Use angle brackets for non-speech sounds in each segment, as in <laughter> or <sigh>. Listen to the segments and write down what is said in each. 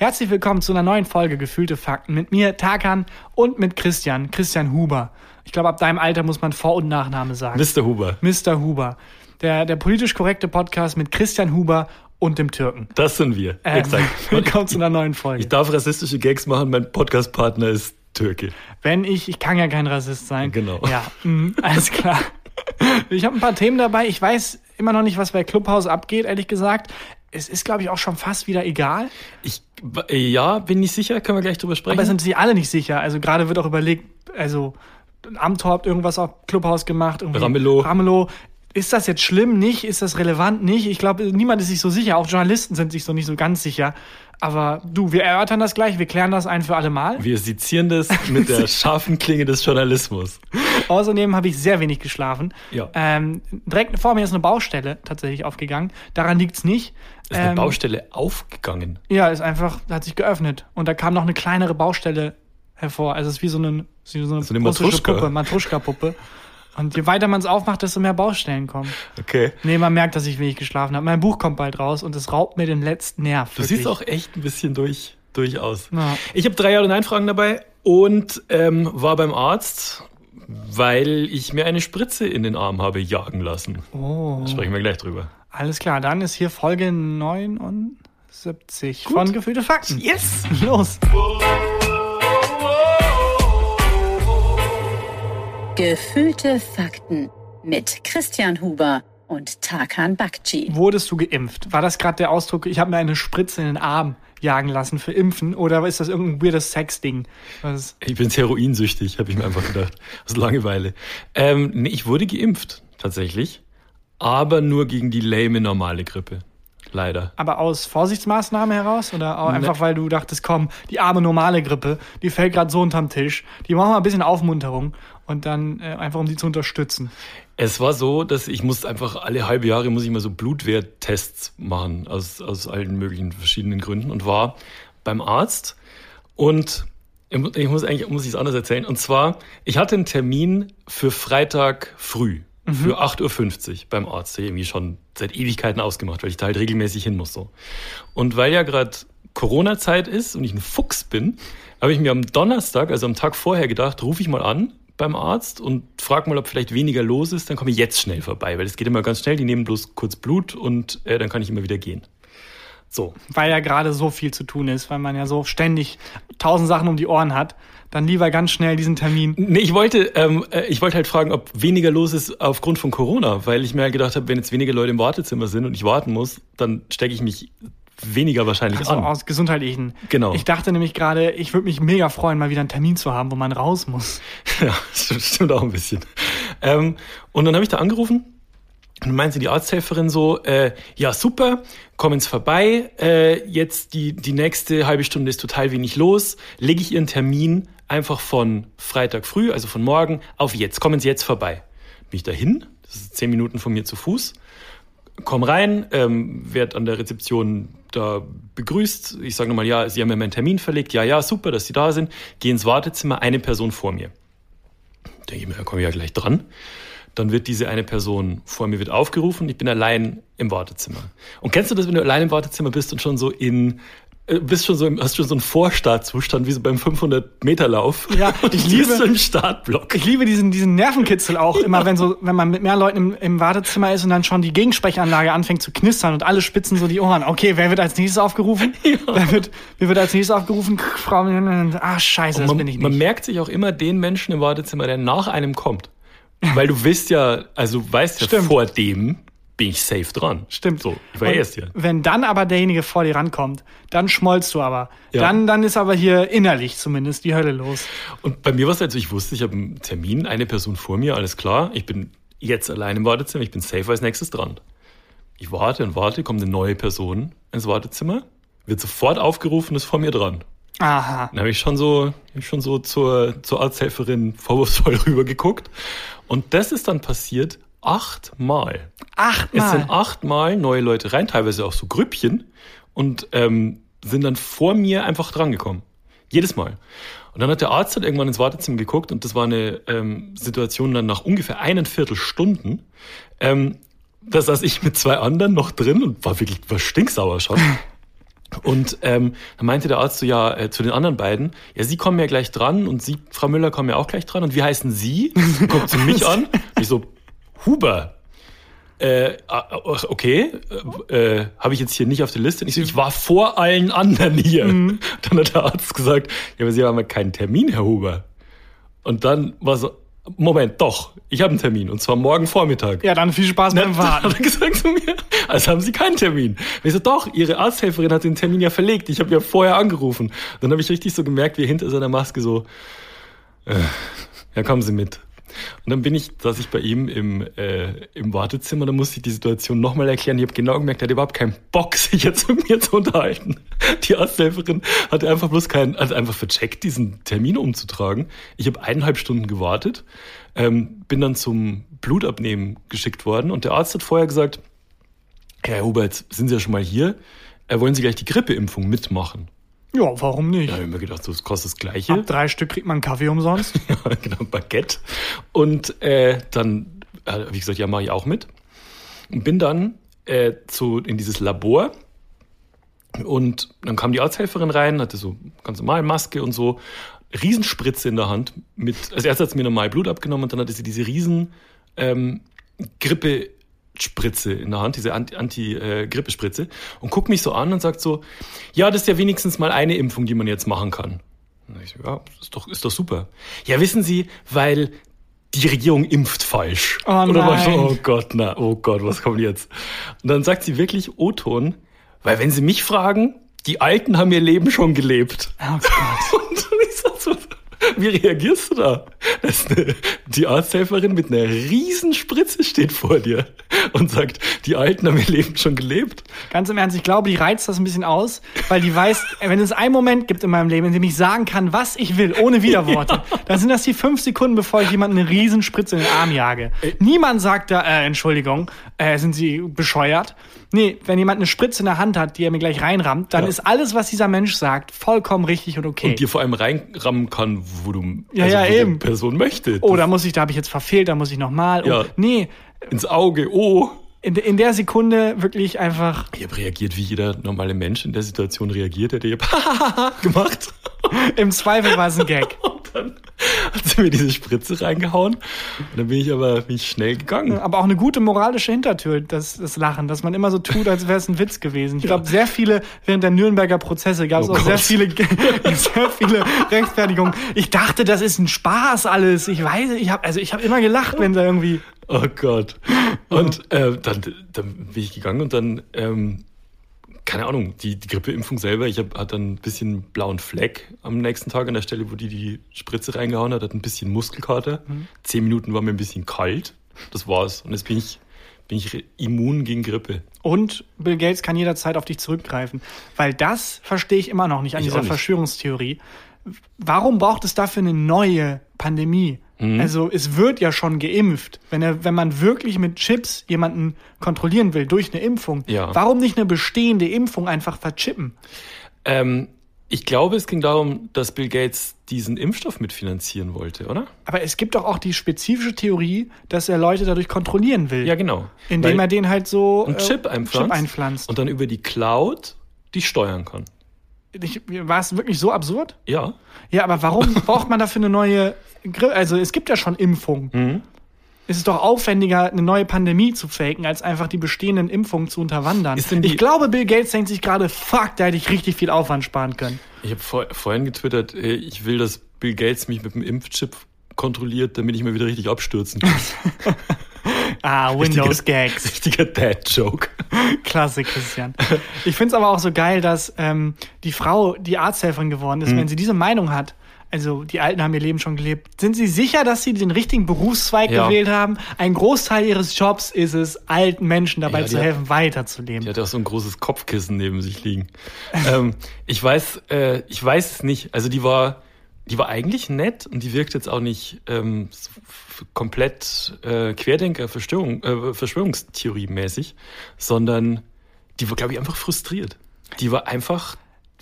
Herzlich willkommen zu einer neuen Folge Gefühlte Fakten mit mir, Tarkan, und mit Christian, Christian Huber. Ich glaube, ab deinem Alter muss man Vor- und Nachname sagen. Mr. Huber. Mr. Huber. Der, der politisch korrekte Podcast mit Christian Huber und dem Türken. Das sind wir. Ähm, Exakt. <laughs> Willkommen zu einer neuen Folge. Ich darf rassistische Gags machen, mein Podcast-Partner ist Türke. Wenn ich, ich kann ja kein Rassist sein. Genau. Ja, mh, alles klar. <laughs> Ich habe ein paar Themen dabei. Ich weiß immer noch nicht, was bei Clubhouse abgeht, ehrlich gesagt. Es ist, glaube ich, auch schon fast wieder egal. Ich, äh, ja, bin nicht sicher, können wir gleich drüber sprechen. Aber sind sie alle nicht sicher. Also gerade wird auch überlegt, also Amtor hat irgendwas auf Clubhouse gemacht. irgendwie Ramelow. Ramelow. Ist das jetzt schlimm? Nicht? Ist das relevant? Nicht? Ich glaube, niemand ist sich so sicher. Auch Journalisten sind sich so nicht so ganz sicher. Aber du, wir erörtern das gleich. Wir klären das ein für alle Mal. wir sezieren das mit der <laughs> scharfen Klinge des Journalismus. Außerdem habe ich sehr wenig geschlafen. Ja. Ähm, direkt vor mir ist eine Baustelle tatsächlich aufgegangen. Daran liegt's nicht. Ist eine Ähm, Baustelle aufgegangen. Ja, ist einfach, hat sich geöffnet. Und da kam noch eine kleinere Baustelle hervor. Also es ist wie so eine, wie so eine, So eine russische Matruschka. Puppe, Matruschka-Puppe. Und je weiter man es aufmacht, desto mehr Baustellen kommen. Okay. Nee, man merkt, dass ich wenig geschlafen habe. Mein Buch kommt bald raus und es raubt mir den letzten Nerv. Du siehst auch echt ein bisschen durch, durchaus. Ja. Ich habe drei Jahre Nein-Fragen dabei und ähm, war beim Arzt, weil ich mir eine Spritze in den Arm habe jagen lassen. Oh. Sprechen wir gleich drüber. Alles klar, dann ist hier Folge 79 von Gefühlte Fakten. Yes! Los. <laughs> Gefühlte Fakten mit Christian Huber und Tarkan Bakci. Wurdest du geimpft? War das gerade der Ausdruck, ich habe mir eine Spritze in den Arm jagen lassen für Impfen? Oder ist das irgendein weirdes Sexding? Was- Ich bin heroinsüchtig, habe ich mir einfach gedacht. Aus Langeweile. Ähm, nee, ich wurde geimpft, tatsächlich. Aber nur gegen die lame normale Grippe. Leider. Aber aus Vorsichtsmaßnahmen heraus? Oder auch einfach, weil du dachtest, komm, die arme normale Grippe, die fällt gerade so unterm Tisch. Die machen mal ein bisschen Aufmunterung und dann äh, einfach, um die zu unterstützen. Es war so, dass ich muss einfach alle halbe Jahre muss ich mal so Blutwerttests machen aus, aus allen möglichen verschiedenen Gründen und war beim Arzt und ich mu- ich muss eigentlich muss ich es anders erzählen und zwar ich hatte einen Termin für Freitag früh für 8.50 Uhr beim Arzt, der irgendwie schon seit Ewigkeiten ausgemacht, weil ich da halt regelmäßig hin muss so. Und weil ja gerade Corona-Zeit ist und ich ein Fuchs bin, habe ich mir am Donnerstag, also am Tag vorher gedacht, rufe ich mal an beim Arzt und frag mal, ob vielleicht weniger los ist, dann komme ich jetzt schnell vorbei, weil es geht immer ganz schnell, die nehmen bloß kurz Blut und äh, dann kann ich immer wieder gehen. So, Weil ja gerade so viel zu tun ist, weil man ja so ständig tausend Sachen um die Ohren hat. Dann lieber ganz schnell diesen Termin. Nee, ich wollte, ähm, äh, ich wollte halt fragen, ob weniger los ist aufgrund von Corona, weil ich mir halt gedacht habe, wenn jetzt weniger Leute im Wartezimmer sind und ich warten muss, dann stecke ich mich weniger wahrscheinlich Also an. aus gesundheitlichen. Genau. Ich dachte nämlich gerade, ich würde mich mega freuen, mal wieder einen Termin zu haben, wo man raus muss. <laughs> Ja, das stimmt auch ein bisschen. Ähm, und dann habe ich da angerufen und meinte die Arzthelferin so, äh, ja super, kommen Sie vorbei, äh, jetzt die, die nächste halbe Stunde ist total wenig los, lege ich Ihren Termin einfach von Freitag früh, also von morgen, auf jetzt, kommen Sie jetzt vorbei. Bin ich dahin, das ist zehn Minuten von mir zu Fuß, komm rein, ähm, werd an der Rezeption da begrüßt. Ich sage nochmal, ja, Sie haben ja meinen Termin verlegt. Ja, ja, super, dass Sie da sind. Geh ins Wartezimmer, eine Person vor mir. Denke ich mir, da komme ich ja gleich dran. Dann wird diese eine Person vor mir wird aufgerufen. Ich bin allein im Wartezimmer. Und kennst du das, wenn du allein im Wartezimmer bist und schon so in bist schon so im, hast schon so einen Vorstartzustand wie so beim 500 Meter Lauf. Ja, <laughs> und ich bist liebe- so im Startblock. Ich liebe diesen, diesen Nervenkitzel auch immer, wenn so, wenn man mit mehr Leuten im, im Wartezimmer ist und dann schon die Gegensprechanlage anfängt zu knistern und alle spitzen so die Ohren. Okay, wer wird als nächstes aufgerufen? <laughs> Wer wird, wer wird als nächstes aufgerufen? Frau, ah, scheiße, das man, bin ich man nicht. merkt sich auch immer den Menschen im Wartezimmer, der nach einem kommt. Weil du wisst ja, also du weißt ja, Stimmt. vor dem bin ich safe dran. Stimmt. So, ich war Und erst hier. Wenn dann aber derjenige vor dir rankommt, dann schmollst du aber. Ja. Dann, dann ist aber hier innerlich zumindest die Hölle los. Und bei mir war es halt so, ich wusste, ich habe einen Termin, eine Person vor mir, alles klar. Ich bin jetzt allein im Wartezimmer, ich bin safe als nächstes dran. Ich warte und warte, kommt eine neue Person ins Wartezimmer, wird sofort aufgerufen, ist vor mir dran. Aha. Dann habe ich schon so, ich schon so zur, zur Arzthelferin vorwurfsvoll <laughs> rübergeguckt. Und das ist dann passiert achtmal. Es sind Achtmal. achtmal neue Leute rein, teilweise auch so Grüppchen und ähm, sind dann vor mir einfach drangekommen. Jedes Mal. Und dann hat der Arzt halt irgendwann ins Wartezimmer geguckt und das war eine ähm, Situation dann nach ungefähr einen Viertelstunden. Ähm, da saß ich mit zwei anderen noch drin und war wirklich war stinksauer schon. <laughs> Und ähm, dann meinte der Arzt so, ja, äh, zu den anderen beiden, ja, Sie kommen ja gleich dran und Sie, Frau Müller, kommen ja auch gleich dran. Und wie heißen Sie? Guckt sie mich <laughs> an. Ich so, Huber. Äh, ah, okay, äh, äh habe ich jetzt hier nicht auf der Liste. Ich, so, ich war vor allen anderen hier. Mhm. <laughs> Dann hat der Arzt gesagt, ja, aber Sie haben ja keinen Termin, Herr Huber. Und dann war so, Moment, doch, ich habe einen Termin und zwar morgen Vormittag. Ja, dann viel Spaß beim <laughs> Warten. Hat er gesagt zu mir, also haben Sie keinen Termin. Und ich so, doch, Ihre Arzthelferin hat den Termin ja verlegt. Ich habe ja vorher angerufen. Dann habe ich richtig so gemerkt, wie hinter seiner Maske so, äh, ja, kommen Sie mit. Und dann bin ich, saß ich bei ihm im, äh, im Wartezimmer, da musste ich die Situation nochmal erklären. Ich habe genau gemerkt, er hat überhaupt keinen Bock, <laughs> sich jetzt mit mir zu unterhalten. Die Arzthelferin hatte einfach bloß keinen, also einfach vercheckt, diesen Termin umzutragen. Ich habe eineinhalb Stunden gewartet, ähm, bin dann zum Blutabnehmen geschickt worden und der Arzt hat vorher gesagt, Herr Hubert, sind Sie ja schon mal hier? Äh, wollen Sie gleich die Grippeimpfung mitmachen? Ja, warum nicht? Ja, ich habe mir gedacht, das kostet das Gleiche. Ab drei Stück kriegt man einen Kaffee umsonst. <laughs> ja, genau, ein Baguette. Und äh, dann, äh, wie gesagt, ja, mache ich auch mit. Und bin dann äh, zu, in dieses Labor. Und dann kam die Arzthelferin rein, hatte so ganz normal Maske und so, Riesenspritze in der Hand. Mit, als erstes hat sie mir normal Blut abgenommen und dann hatte sie diese riesen ähm, Grippe Spritze in der Hand, diese Anti-Grippespritze, Anti, äh, und guckt mich so an und sagt so, ja, das ist ja wenigstens mal eine Impfung, die man jetzt machen kann. Und ich so, ja, ist doch, ist doch super. Ja, wissen Sie, weil die Regierung impft falsch. Oh nein. Oder so, oh Gott, na, oh Gott, was kommt jetzt? Und dann sagt sie wirklich O-Ton, weil wenn Sie mich fragen, die Alten haben ihr Leben schon gelebt. Oh Gott. <laughs> Und ich sag so, wie reagierst du da? Eine, die Arzthelferin mit einer riesen Spritze steht vor dir <laughs> und sagt, die Alten haben ihr Leben schon gelebt. Ganz im Ernst, ich glaube, die reizt das ein bisschen aus, weil die weiß, wenn es einen Moment gibt in meinem Leben, in dem ich sagen kann, was ich will, ohne Widerworte, <laughs> ja. dann sind das die fünf Sekunden, bevor ich jemanden eine riesen Spritze in den Arm jage. Niemand sagt da, äh, Entschuldigung, äh, sind Sie bescheuert? Nee, wenn jemand eine Spritze in der Hand hat, die er mir gleich reinrammt, dann ja. ist alles, was dieser Mensch sagt, vollkommen richtig und okay. Und dir vor allem reinrammen kann, wo du ja, also, ja, wo eben. Person möchte. Oh, da muss ich, da habe ich jetzt verfehlt, da muss ich nochmal. Oh, ja. Nee. Ins Auge, oh. In, in der Sekunde wirklich einfach. Ich habe reagiert, wie jeder normale Mensch in der Situation reagiert hätte. Ich habe <laughs> gemacht. Im Zweifel war es ein Gag. Und dann <laughs> hat sie mir diese Spritze reingehauen. Und dann bin ich aber bin ich schnell gegangen. Aber auch eine gute moralische Hintertür, das, das Lachen, dass man immer so tut, als wäre es ein Witz gewesen. Ich glaube, sehr viele, während der Nürnberger Prozesse gab es oh auch Gott. sehr viele, <laughs> sehr viele Rechtfertigungen. Ich dachte, das ist ein Spaß alles. Ich weiß, ich habe also ich habe immer gelacht, wenn da irgendwie. Oh Gott. Und äh, dann, dann bin ich gegangen und dann ähm, keine Ahnung, die, die Grippeimpfung selber, ich hab, hatte ein bisschen blauen Fleck am nächsten Tag an der Stelle, wo die die Spritze reingehauen hat, hat ein bisschen Muskelkater. Mhm. Zehn Minuten war mir ein bisschen kalt. Das war's. Und jetzt bin ich, bin ich immun gegen Grippe. Und Bill Gates kann jederzeit auf dich zurückgreifen. Weil das verstehe ich immer noch nicht an ich dieser nicht. Verschwörungstheorie. Warum braucht es dafür eine neue Pandemie? Mhm. Also es wird ja schon geimpft. Wenn, er, wenn man wirklich mit Chips jemanden kontrollieren will durch eine Impfung, ja. warum nicht eine bestehende Impfung einfach verchippen? Ähm, ich glaube, es ging darum, dass Bill Gates diesen Impfstoff mitfinanzieren wollte, oder? Aber es gibt doch auch die spezifische Theorie, dass er Leute dadurch kontrollieren will. Ja, genau. Indem Weil er den halt so einen Chip, äh, einpflanzt, Chip einpflanzt und dann über die Cloud die steuern kann. Ich, war es wirklich so absurd? Ja. Ja, aber warum <laughs> braucht man dafür eine neue Grippe? Also es gibt ja schon Impfungen. Mhm. Es ist doch aufwendiger, eine neue Pandemie zu faken, als einfach die bestehenden Impfungen zu unterwandern. ich glaube, Bill Gates denkt sich gerade, fuck, da hätte ich richtig viel Aufwand sparen können. Ich habe vor, vorhin getwittert, ich will, dass Bill Gates mich mit dem Impfchip kontrolliert, damit ich mal wieder richtig abstürzen kann. <laughs> ah, Windows <laughs> Gags. Richtiger Dad-Joke. Klasse, Christian. Ich finde es aber auch so geil, dass ähm, die Frau die Arzthelferin geworden ist, mhm. wenn sie diese Meinung hat. Also die Alten haben ihr Leben schon gelebt. Sind Sie sicher, dass Sie den richtigen Berufszweig ja. gewählt haben? Ein Großteil Ihres Jobs ist es, alten Menschen dabei ja, zu helfen, hat, weiterzuleben. Die hat auch so ein großes Kopfkissen neben sich liegen. ähm, ich weiß, äh, ich weiß es nicht. Also die war, die war eigentlich nett und die wirkt jetzt auch nicht ähm, komplett äh, Querdenker, Verschwörung, äh, Verschwörungstheorie-mäßig, sondern die war, glaube ich, einfach frustriert. Die war einfach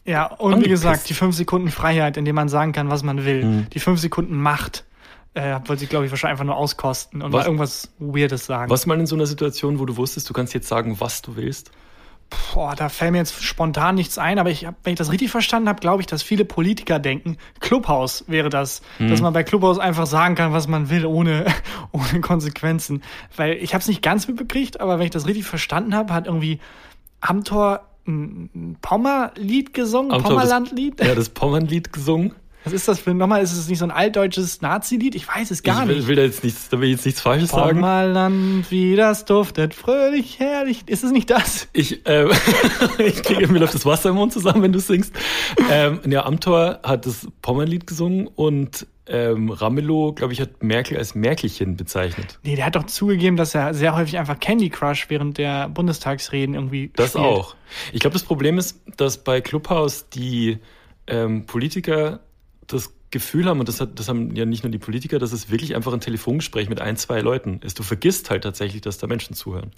ja, und angepisst. wie gesagt, die fünf Sekunden Freiheit, in denen man sagen kann, was man will. Mhm. Die fünf Sekunden Macht äh, wollte sie, glaube ich, wahrscheinlich einfach nur auskosten und was, irgendwas Weirdes sagen. Was mal in so einer Situation, wo du wusstest, du kannst jetzt sagen, was du willst? Boah, da fällt mir jetzt spontan nichts ein, aber ich hab, wenn ich das richtig verstanden habe, glaube ich, dass viele Politiker denken, Clubhaus wäre das, Mhm. dass man bei Clubhaus einfach sagen kann, was man will, ohne, <laughs> ohne Konsequenzen. Weil ich habe es nicht ganz mitbekriegt, aber wenn ich das richtig verstanden habe, hat irgendwie Amtor ein Pommerlied gesungen, Am Tor das- Pommerlandlied. Ja, das Pommernlied gesungen. Was ist das für nochmal? Ist es nicht so ein altdeutsches Nazi-Lied? Ich weiß es gar ich will, nicht. will da jetzt nichts, da will ich jetzt nichts Falsches sagen. Pommerland, wie das duftet, fröhlich, herrlich. Ist es nicht das? Ich, ähm, <laughs> ich kriege mir läuft das Wasser im Mund zusammen, wenn du singst. Ähm, ja, Amtor hat das Pommernlied gesungen und ähm, Ramelow, glaube ich, hat Merkel als Merkelchen bezeichnet. Nee, der hat doch zugegeben, dass er sehr häufig einfach Candy Crush während der Bundestagsreden irgendwie Das spielt. auch. Ich glaube, das Problem ist, dass bei Clubhouse die ähm, Politiker das Gefühl haben, und das, hat, das haben ja nicht nur die Politiker, dass es wirklich einfach ein Telefongespräch mit ein, zwei Leuten ist. Du vergisst halt tatsächlich, dass da Menschen zuhören.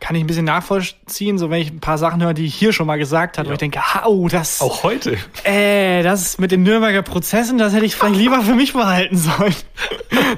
Kann ich ein bisschen nachvollziehen, so wenn ich ein paar Sachen höre, die ich hier schon mal gesagt habe, wo Ja. ich denke, oh, das, Auch heute. äh, das mit den Nürnberger Prozessen, das hätte ich vielleicht lieber für mich behalten sollen. <laughs>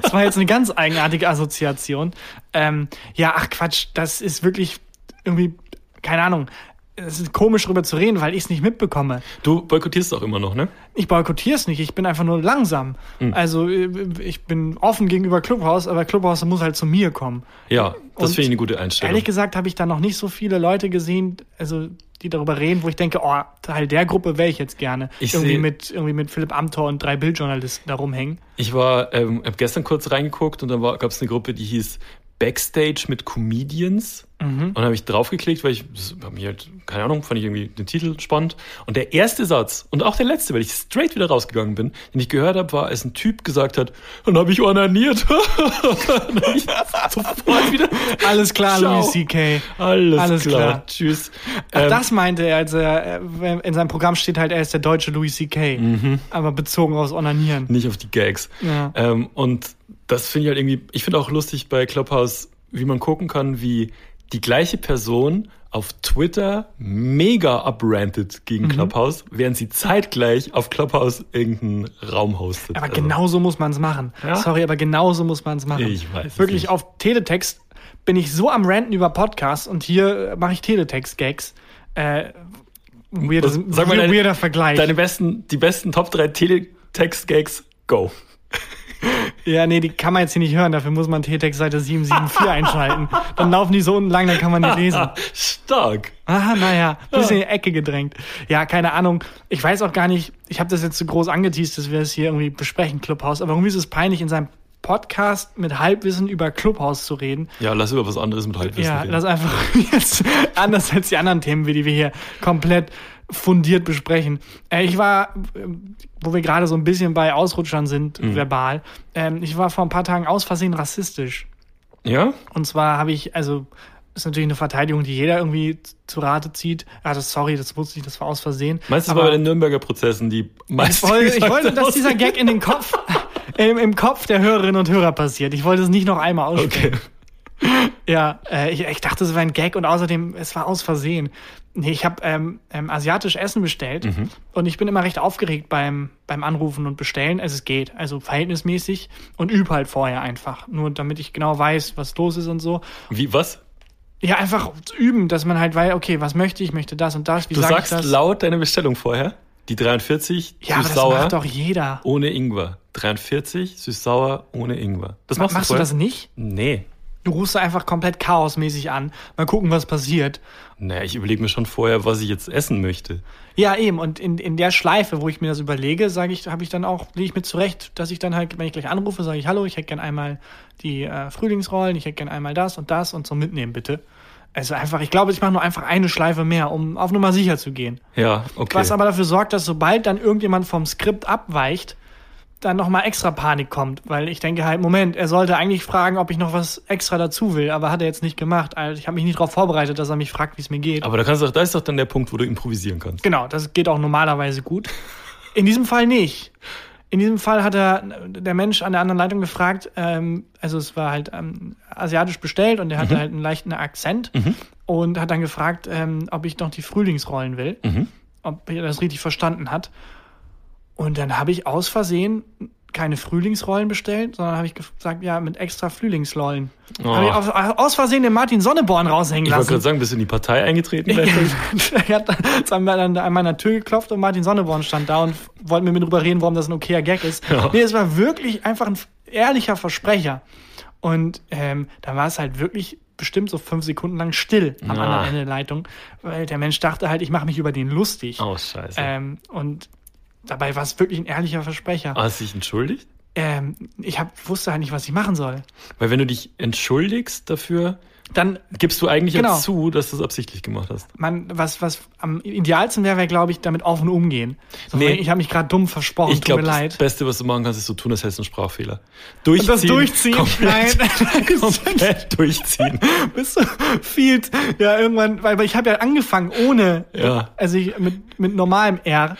Das war jetzt eine ganz eigenartige Assoziation. Ähm, ja, ach Quatsch, das ist wirklich irgendwie, keine Ahnung, es ist komisch drüber zu reden, weil ich es nicht mitbekomme. Du boykottierst auch immer noch, ne? Ich boykottiere es nicht, ich bin einfach nur langsam. Hm. Also äh, ich bin offen gegenüber Clubhouse, aber Clubhouse muss halt zu mir kommen. Ja, das finde ich eine gute Einstellung. Ehrlich gesagt habe ich da noch nicht so viele Leute gesehen, also die darüber reden, wo ich denke, oh, Teil der Gruppe wäre ich jetzt gerne. Ich irgendwie seh- mit irgendwie mit Philipp Amthor und drei Bildjournalisten da rumhängen. Ich war, ähm, habe gestern kurz reingeguckt und dann gab es eine Gruppe, die hieß Backstage mit Comedians. Mhm. Und dann habe ich draufgeklickt, weil ich das hab mich halt, keine Ahnung, fand ich irgendwie den Titel spannend. Und der erste Satz und auch der letzte, weil ich straight wieder rausgegangen bin, den ich gehört habe, war, als ein Typ gesagt hat, dann habe ich onaniert. <laughs> dann ich sofort wieder. <laughs> Alles klar, Ciao. Louis C.K. Alles, Alles klar. klar. Tschüss. Ach, Ähm, das meinte er, als er, in seinem Programm steht halt, er ist der deutsche Louis C.K., Mhm. aber bezogen aus Onanieren. nicht auf die Gags. Ja. Ähm, und das finde ich halt irgendwie, ich finde auch lustig bei Clubhouse, wie man gucken kann, wie die gleiche Person auf Twitter mega abrantet gegen Mhm. Clubhouse, während sie zeitgleich auf Clubhouse irgendeinen Raum hostet. Aber Also, genauso muss man es machen. Ja? Sorry, aber genauso muss man es machen. Ich weiß Wirklich auf Teletext bin ich so am Ranten über Podcasts und hier äh, mache ich Teletext-Gags. Äh, weirder, Was- sag mal deine- weirder Vergleich. Deine besten, die besten Top 3 Teletext-Gags, go. Ja, nee, die kann man jetzt hier nicht hören. Dafür muss man Teletext Seite 774 einschalten. Dann laufen die so unten lang, dann kann man nicht lesen. <laughs> Stark. Aha, naja, bisschen in die Ecke gedrängt. Ja, keine Ahnung. Ich weiß auch gar nicht, ich habe das jetzt zu groß angeteased, dass wir das hier irgendwie besprechen, Clubhouse. Aber irgendwie ist es peinlich, in seinem Podcast mit Halbwissen über Clubhouse zu reden. Ja, lass über was anderes mit Halbwissen Ja, reden. das einfach <laughs> jetzt anders als die anderen Themen, die wir hier komplett fundiert besprechen. Äh, ich war, wo wir gerade so ein bisschen bei Ausrutschern sind, Mhm. verbal, ähm, ich war vor ein paar Tagen aus Versehen rassistisch. ja? Und zwar habe ich, also, ist natürlich eine Verteidigung, die jeder irgendwie zu Rate zieht. Ah, das, sorry, das wusste ich, das war aus Versehen. Das Aber war bei den Nürnberger Prozessen die ich meisten? wollte, ich wollte, dass dieser Gag in den Kopf, <laughs> im, im Kopf der Hörerinnen und Hörer passiert. Ich wollte es nicht noch einmal aussprechen. Okay. Ja, äh, ich, ich dachte, es wäre ein Gag und außerdem, es war aus Versehen. Nee, ich habe ähm, ähm, asiatisch Essen bestellt Mhm. und ich bin immer recht aufgeregt beim, beim Anrufen und Bestellen. Also es geht, also verhältnismäßig und übe halt vorher einfach. Nur damit ich genau weiß, was los ist und so. Wie, was? Ja, einfach üben, dass man halt weiß, okay, was möchte ich, möchte das und das. Wie Du sag sagst ich das? laut deine Bestellung vorher. Die 43 ja, aber das süß-sauer macht doch jeder. ohne Ingwer. 43 süß-sauer ohne Ingwer. Das machst, Machst du du das nicht? Nee. Du rufst einfach komplett chaosmäßig an. Mal gucken, was passiert. Naja, ich überlege mir schon vorher, was ich jetzt essen möchte. Ja, eben. Und in, in der Schleife, wo ich mir das überlege, sage ich, habe ich dann auch, lege ich mir zurecht, dass ich dann halt, wenn ich gleich anrufe, sage ich, hallo, ich hätte gern einmal die äh, Frühlingsrollen, ich hätte gern einmal das und das und so mitnehmen, bitte. Also einfach, ich glaube, ich mache nur einfach eine Schleife mehr, um auf Nummer sicher zu gehen. Ja, okay. Was aber dafür sorgt, dass sobald dann irgendjemand vom Skript abweicht, dann nochmal extra Panik kommt. Weil ich denke halt, Moment, er sollte eigentlich fragen, ob ich noch was extra dazu will, aber hat er jetzt nicht gemacht. Also ich habe mich nicht darauf vorbereitet, dass er mich fragt, wie es mir geht. aber da kannst du doch, da ist doch dann der Punkt, wo du improvisieren kannst. Genau, das geht auch normalerweise gut. In diesem Fall nicht. In diesem Fall hat er der Mensch an der anderen Leitung gefragt, ähm, also es war halt ähm, asiatisch bestellt und er hatte halt einen leichten Akzent und hat dann gefragt, ähm, ob ich noch die Frühlingsrollen will, ob er das richtig verstanden hat. Und dann habe ich aus Versehen keine Frühlingsrollen bestellt, sondern habe ich gesagt, ja, mit extra Frühlingslollen. Oh. Habe ich aus, aus Versehen den Martin Sonneborn raushängen Ich wollte lassen. gerade sagen, bist du in die Partei eingetreten? <laughs> er hat <laughs> an meiner, an meiner Tür geklopft und Martin Sonneborn stand da und wollte mit mir drüber reden, warum das ein okayer Gag ist. Ja. Nee, es war wirklich einfach ein ehrlicher Versprecher. Und ähm, da war es halt wirklich bestimmt so fünf Sekunden lang still am Ah. anderen Ende der Leitung, weil der Mensch dachte halt, ich mache mich über den lustig. Oh, scheiße. Ähm, und dabei war es wirklich ein ehrlicher Versprecher. Hast du dich entschuldigt? Ähm, ich hab, wusste halt nicht, was ich machen soll. Weil wenn du dich entschuldigst dafür, Dann gibst du eigentlich Genau. jetzt zu, dass du es absichtlich gemacht hast. man, was, was am idealsten wäre, wäre, glaube ich, damit offen umgehen. So, Nee. Ich habe mich gerade dumm versprochen, Ich glaube, mir das leid. Beste, was du machen kannst, ist so tun, als hättest du einen Sprachfehler. Durchziehen. das Durchziehen? Komplett, Nein. <laughs> komplett durchziehen. <laughs> bist du viel, ja, irgendwann, weil, weil ich habe ja angefangen ohne, Ja. also ich, mit, mit normalem R.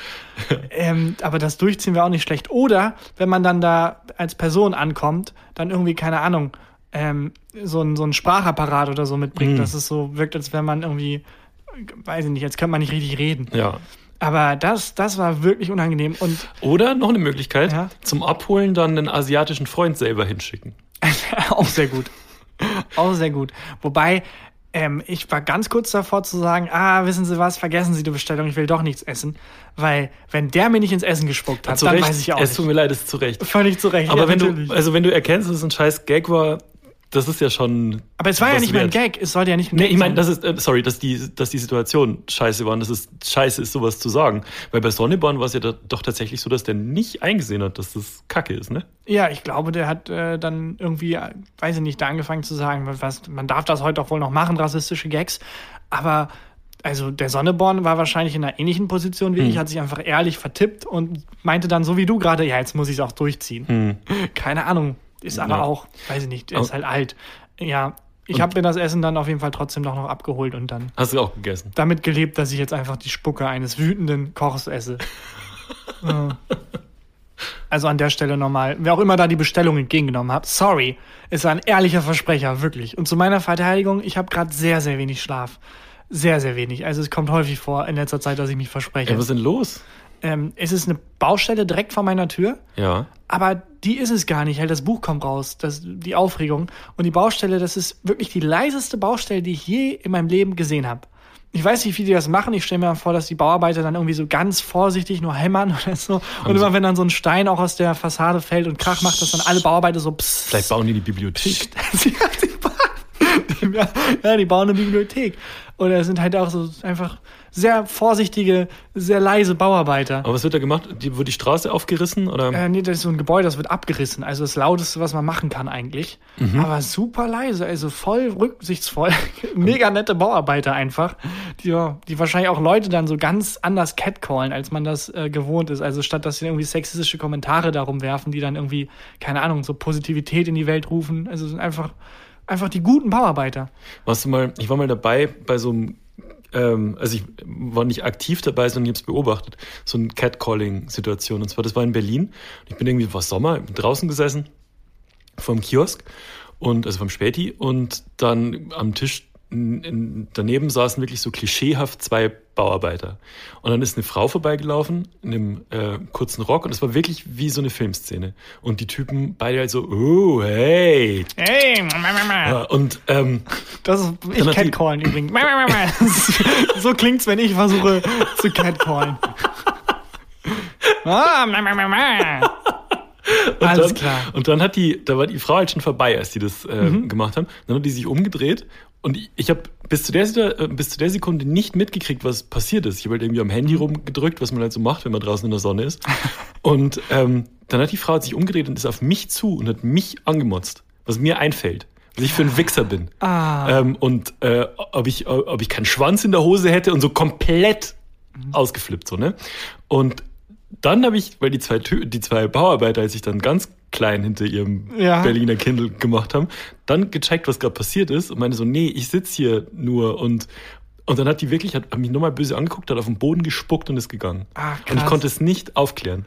ähm, aber das Durchziehen wäre auch nicht schlecht. Oder wenn man dann da als Person ankommt, dann irgendwie, keine Ahnung, ähm, so ein, so ein Sprachapparat oder so mitbringt, Mhm. dass es so wirkt, als wenn man irgendwie, weiß ich nicht, jetzt könnte man nicht richtig reden. Ja. Aber das, das war wirklich unangenehm und Oder noch eine Möglichkeit, Ja. zum Abholen dann einen asiatischen Freund selber hinschicken. <laughs> auch sehr gut. Auch sehr gut. Wobei, ähm, ich war ganz kurz davor zu sagen, ah, wissen Sie was, vergessen Sie die Bestellung, ich will doch nichts essen. Weil, wenn der mir nicht ins Essen gespuckt hat, dann Recht, weiß ich auch es tut mir leid, es ist zu Recht. Völlig zu Recht. Aber ja, wenn natürlich. du, also wenn du erkennst, dass es ein scheiß Gag war, das ist ja schon. Aber es war ja nicht wert. Gag, es sollte ja nicht ein Nee, Gag ich meine, das ist, äh, sorry, dass die, dass die Situation scheiße war und dass es scheiße ist, sowas zu sagen. Weil bei Sonneborn war es ja da, doch tatsächlich so, dass der nicht eingesehen hat, dass das Kacke ist, ne? Ja, ich glaube, der hat äh, dann irgendwie, äh, weiß ich nicht, da angefangen zu sagen, was, man darf das heute auch wohl noch machen, rassistische Gags. Aber also der Sonneborn war wahrscheinlich in einer ähnlichen Position wie ich, hat sich einfach ehrlich vertippt und meinte dann so wie du gerade, ja, jetzt muss ich es auch durchziehen. <laughs> Keine Ahnung. Ist aber Ja. auch, weiß ich nicht, ist halt alt. Ja, ich habe mir das Essen dann auf jeden Fall trotzdem doch noch abgeholt und dann Hast du auch gegessen. damit gelebt, dass ich jetzt einfach die Spucke eines wütenden Kochs esse. <laughs> Ja. Also an der Stelle nochmal, wer auch immer da die Bestellung entgegengenommen hat, sorry, ist ein ehrlicher Versprecher, wirklich. Und zu meiner Verteidigung, ich habe gerade sehr, sehr wenig Schlaf. Sehr, sehr wenig. Also es kommt häufig vor in letzter Zeit, dass ich mich verspreche. Ja, was ist denn los? Ähm, es ist eine Baustelle direkt vor meiner Tür, Ja. aber die ist es gar nicht. Halt, das Buch kommt raus, das, die Aufregung. Und die Baustelle, das ist wirklich die leiseste Baustelle, die ich je in meinem Leben gesehen habe. Ich weiß nicht, wie die das machen. Ich stelle mir vor, dass die Bauarbeiter dann irgendwie so ganz vorsichtig nur hämmern <laughs> oder so. Und immer wenn dann so ein Stein auch aus der Fassade fällt und Krach macht, dass dann alle Bauarbeiter so psst. Vielleicht bauen die <laughs> die Bibliothek. <laughs> Die die, ja, die bauen eine Bibliothek. Oder sind halt auch so einfach sehr vorsichtige, sehr leise Bauarbeiter. Aber was wird da gemacht? Die, wird die Straße aufgerissen? Oder? Äh, nee, das ist so ein Gebäude, das wird abgerissen. Also das Lauteste, was man machen kann eigentlich. Aber super leise, also voll rücksichtsvoll. <laughs> Mega nette Bauarbeiter einfach. Die, die wahrscheinlich auch Leute dann so ganz anders catcallen, als man das äh, gewohnt ist. Also statt, dass sie irgendwie sexistische Kommentare darum werfen, die dann irgendwie, keine Ahnung, so Positivität in die Welt rufen. Also sind einfach, einfach die guten Bauarbeiter. Warst du mal, ich war mal dabei bei so einem, ähm, also ich war nicht aktiv dabei, sondern ich habe es beobachtet, so eine Catcalling-Situation. Und zwar, das war in Berlin. Ich bin irgendwie, war Sommer, draußen gesessen, vom Kiosk, und, also vom Späti, und dann am Tisch daneben saßen wirklich so klischeehaft zwei Bauarbeiter. Und dann ist eine Frau vorbeigelaufen in einem äh, kurzen Rock und es war wirklich wie so eine Filmszene. Und die Typen beide halt so, oh, hey. Hey, Ja, und ähm, das ist ich catcallen übrigens. so klingt's, wenn ich versuche zu catcallen. <laughs> Ah, Und Alles dann, klar. Und dann hat die, da war die Frau halt schon vorbei, als die das äh, Mhm. gemacht haben. Dann hat die sich umgedreht und ich, habe bis, zu der äh, bis zu der Sekunde nicht mitgekriegt, was passiert ist. Ich habe halt irgendwie am Handy rumgedrückt, was man halt so macht, wenn man draußen in der Sonne ist. <laughs> und ähm, dann hat die Frau sich umgedreht und ist auf mich zu und hat mich angemotzt, was mir einfällt. Was ich für ein Wichser bin. Ah. Ähm, und äh, ob, ich, ob ich keinen Schwanz in der Hose hätte und so komplett Mhm. ausgeflippt, so, ne? Und dann habe ich, weil die zwei, Tü- die zwei Bauarbeiter, als ich dann ganz klein hinter ihrem Ja. Berliner Kindle gemacht haben, dann gecheckt, was gerade passiert ist und meine so, nee, ich sitz hier nur und und dann hat die wirklich, hat, hat mich nochmal böse angeguckt, hat auf den Boden gespuckt und ist gegangen. Ah, und ich krass. konnte es nicht aufklären.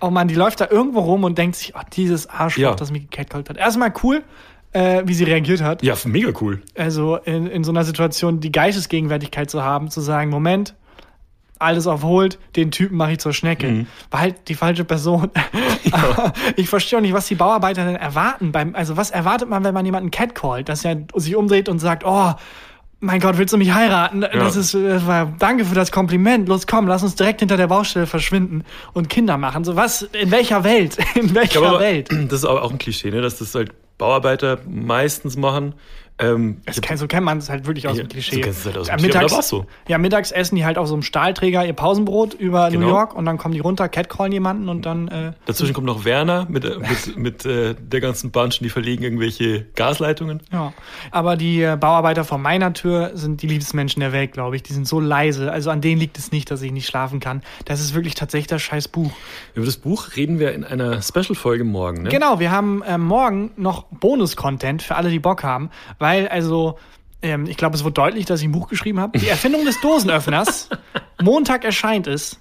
Oh Mann, die läuft da irgendwo rum und denkt sich, oh, dieses Arschloch, Ja. das mich gecatcallt hat. Erstmal cool, äh, wie sie reagiert hat. Ja, mega cool. Also in, in so einer Situation die Geistesgegenwärtigkeit zu haben, zu sagen, Moment, alles aufholt, den Typen mache ich zur Schnecke. Mhm. War halt die falsche Person. <laughs> ich verstehe auch nicht, was die Bauarbeiter denn erwarten. Beim, also was erwartet man, wenn man jemanden catcallt, dass er sich umdreht und sagt, oh, mein Gott, willst du mich heiraten? Das ist, das war, danke für das Kompliment. Los, komm, lass uns direkt hinter der Baustelle verschwinden und Kinder machen. So was, in welcher Welt? <laughs> In welcher glaube Welt? das ist aber auch ein Klischee, ne? dass das halt Bauarbeiter meistens machen. Ähm, Das kennt, so kennt man es halt wirklich aus Ja, dem Klischee. so kennst du es halt aus dem Ja, Klischee, aber mittags, war's so. Ja, mittags essen die halt auf so einem Stahlträger ihr Pausenbrot über New Genau. York und dann kommen die runter, catcallen jemanden und dann äh, Dazwischen kommt noch Werner mit, äh, mit, <laughs> mit äh, der ganzen Bunch, die verlegen irgendwelche Gasleitungen. Ja, aber die äh, Bauarbeiter vor meiner Tür sind die liebsten Menschen der Welt, glaube ich. Die sind so leise. Also an denen liegt es nicht, dass ich nicht schlafen kann. Das ist wirklich tatsächlich das scheiß Buch. Über das Buch reden wir in einer Special-Folge morgen. Ne? Genau, wir haben äh, morgen noch Bonus-Content für alle, die Bock haben, weil also ähm, ich glaube, es wird deutlich, dass ich ein Buch geschrieben habe. Die Erfindung des Dosenöffners. <laughs> Montag erscheint es.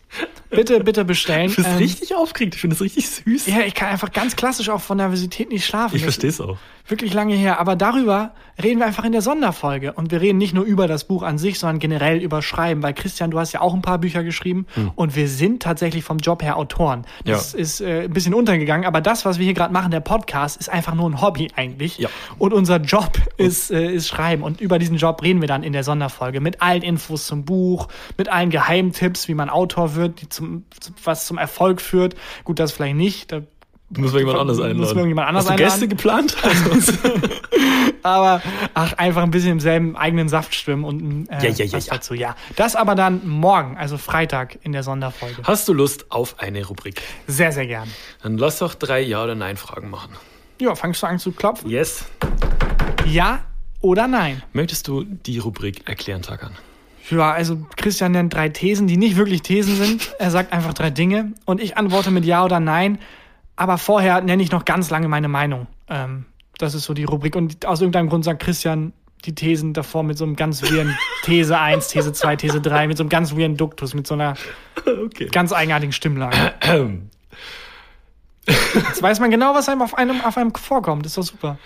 Bitte, bitte bestellen. Du bist Ähm, richtig aufgeregt. Ich finde das richtig süß. Ja, ich kann einfach ganz klassisch auch von Nervosität nicht schlafen. ich verstehe es auch. wirklich lange her. Aber darüber reden wir einfach in der Sonderfolge. Und wir reden nicht nur über das Buch an sich, sondern generell über Schreiben. Weil Christian, du hast ja auch ein paar Bücher geschrieben. Und wir sind tatsächlich vom Job her Autoren. Das Ja. ist äh, ein bisschen untergegangen. Aber das, was wir hier gerade machen, der Podcast, ist einfach nur ein Hobby eigentlich. Ja. Und unser Job ist, äh, ist Schreiben. Und über diesen Job reden wir dann in der Sonderfolge. Mit allen Infos zum Buch, mit allen Geheimtipps, wie man Autor wird, die zum, was zum Erfolg führt. Gut, das vielleicht nicht. Da Muss man jemand anders Muss einladen. man jemand anders Hast du Gäste geplant? <laughs> aber ach, einfach ein bisschen im selben eigenen Saft schwimmen und äh, Ja, ja, ja, was ja. dazu. Ja, das aber dann morgen, also Freitag in der Sonderfolge. Hast du Lust auf eine Rubrik? Sehr, sehr gern. Dann lass doch drei Ja- oder Nein-Fragen machen. Ja, fangst du an zu klopfen? Yes. Ja oder nein? Möchtest du die Rubrik erklären, Takan? Ja, also Christian nennt drei Thesen, die nicht wirklich Thesen sind. Er sagt einfach drei Dinge und ich antworte mit Ja oder Nein. Aber vorher nenne ich noch ganz lange meine Meinung. Ähm, das ist so die Rubrik. Und aus irgendeinem Grund sagt Christian die Thesen davor mit so einem ganz weirden These 1, These 2, These 3, mit so einem ganz weirden Duktus, mit so einer Okay. ganz eigenartigen Stimmlage. Jetzt weiß man genau, was einem auf einem, auf einem vorkommt. ist doch super.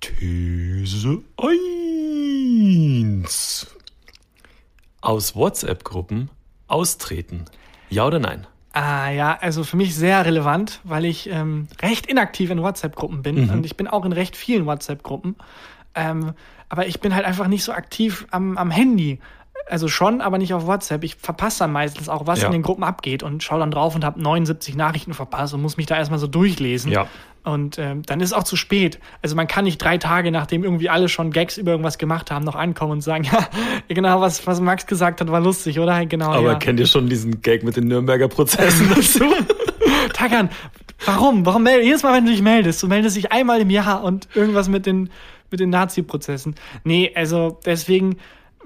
These 1. Aus WhatsApp-Gruppen austreten. Ja oder nein? Ah ja, also für mich sehr relevant, weil ich ähm, recht inaktiv in WhatsApp-Gruppen bin und ich bin auch in recht vielen WhatsApp-Gruppen. Ähm, aber ich bin halt einfach nicht so aktiv am, am Handy. Also schon, aber nicht auf WhatsApp. Ich verpasse dann meistens auch, was Ja. in den Gruppen abgeht und schaue dann drauf und habe 79 Nachrichten verpasst und muss mich da erstmal so durchlesen. Ja. Und ähm, dann ist auch zu spät. Also man kann nicht drei Tage, nachdem irgendwie alle schon Gags über irgendwas gemacht haben, noch ankommen und sagen, <laughs> ja, genau, was, was Max gesagt hat, war lustig, oder? Genau, Aber ja. kennt ihr schon diesen Gag mit den Nürnberger Prozessen dazu? <laughs> Tagan, warum? Warum meld jedes Mal, wenn du dich meldest, du meldest dich einmal im Jahr und irgendwas mit den, mit den Nazi-Prozessen. Nee, also deswegen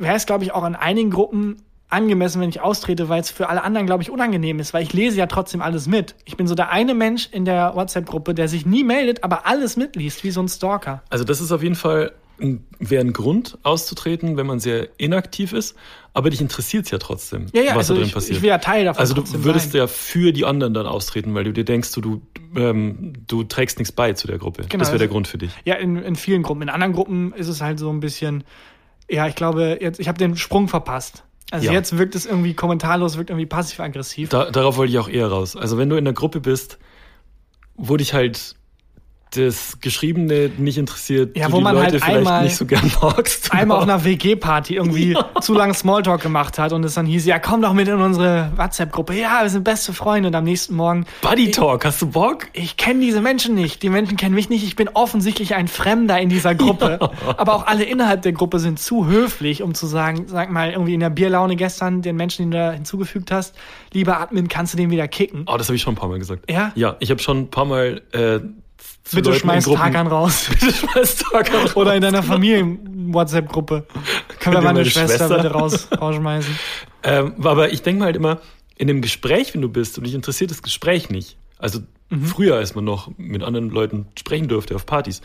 wäre es, glaube ich, auch in einigen Gruppen angemessen, wenn ich austrete, weil es für alle anderen, glaube ich, unangenehm ist, weil ich lese ja trotzdem alles mit. Ich bin so der eine Mensch in der WhatsApp-Gruppe, der sich nie meldet, aber alles mitliest, wie so ein Stalker. Also das ist auf jeden Fall wäre ein Grund auszutreten, wenn man sehr inaktiv ist. Aber dich interessiert es ja trotzdem, Ja, ja, was also da drin ich, passiert. ich will ja Teil davon also du würdest sein. ja für die anderen dann austreten, weil du dir denkst, du, du, ähm, du trägst nichts bei zu der Gruppe. Genau, das wäre der also- Grund für dich. Ja, in, in vielen Gruppen. In anderen Gruppen ist es halt so ein bisschen, ja, ich glaube, jetzt, ich habe den Sprung verpasst. Also Ja. jetzt wirkt es irgendwie kommentarlos, wirkt irgendwie passiv-aggressiv. Da, darauf wollte ich auch eher raus. Also wenn du in einer Gruppe bist, wo dich halt das Geschriebene nicht interessiert, Ja, wo die man Leute halt vielleicht einmal- nicht so gern magst. <laughs> einmal auf einer <laughs> WG-Party irgendwie zu lang Smalltalk gemacht hat und es dann hieß, ja, komm doch mit in unsere WhatsApp-Gruppe. Ja, wir sind beste Freunde. Und am nächsten Morgen, Buddy Talk, hast du Bock? ich kenne diese Menschen nicht. Die Menschen kennen mich nicht. Ich bin offensichtlich ein Fremder in dieser Gruppe. <laughs> Aber auch alle innerhalb der Gruppe sind zu höflich, um zu sagen, sag mal, irgendwie in der Bierlaune gestern, den Menschen, den du da hinzugefügt hast, lieber Admin, kannst du den wieder kicken? Oh, das habe ich schon ein paar Mal gesagt. Ja? Ja, ich habe schon ein paar Mal äh, Bitte Leuten in schmeiß Tagan raus. <laughs> Bitte schmeiß Tagan raus. Oder in deiner Familien-WhatsApp-Gruppe. Können wir meine Schwester, Schwester? bitte raus, rausschmeißen? <laughs> Ähm, aber ich denke mal halt immer, in dem Gespräch, wenn du bist und dich interessiert das Gespräch nicht, also Mhm. früher, als man noch mit anderen Leuten sprechen durfte auf Partys,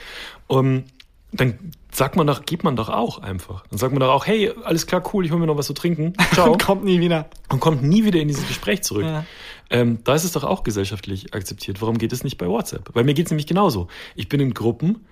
um, dann sagt man doch, gibt man doch auch einfach. Dann sagt man doch auch, hey, alles klar, cool, ich hol mir noch was zu trinken. <laughs> Ciao. Kommt nie wieder. und kommt nie wieder in dieses Gespräch zurück. Ja. Ähm, da ist es doch auch gesellschaftlich akzeptiert. Warum geht es nicht bei WhatsApp? Weil mir geht es nämlich genauso. Ich bin in Gruppen,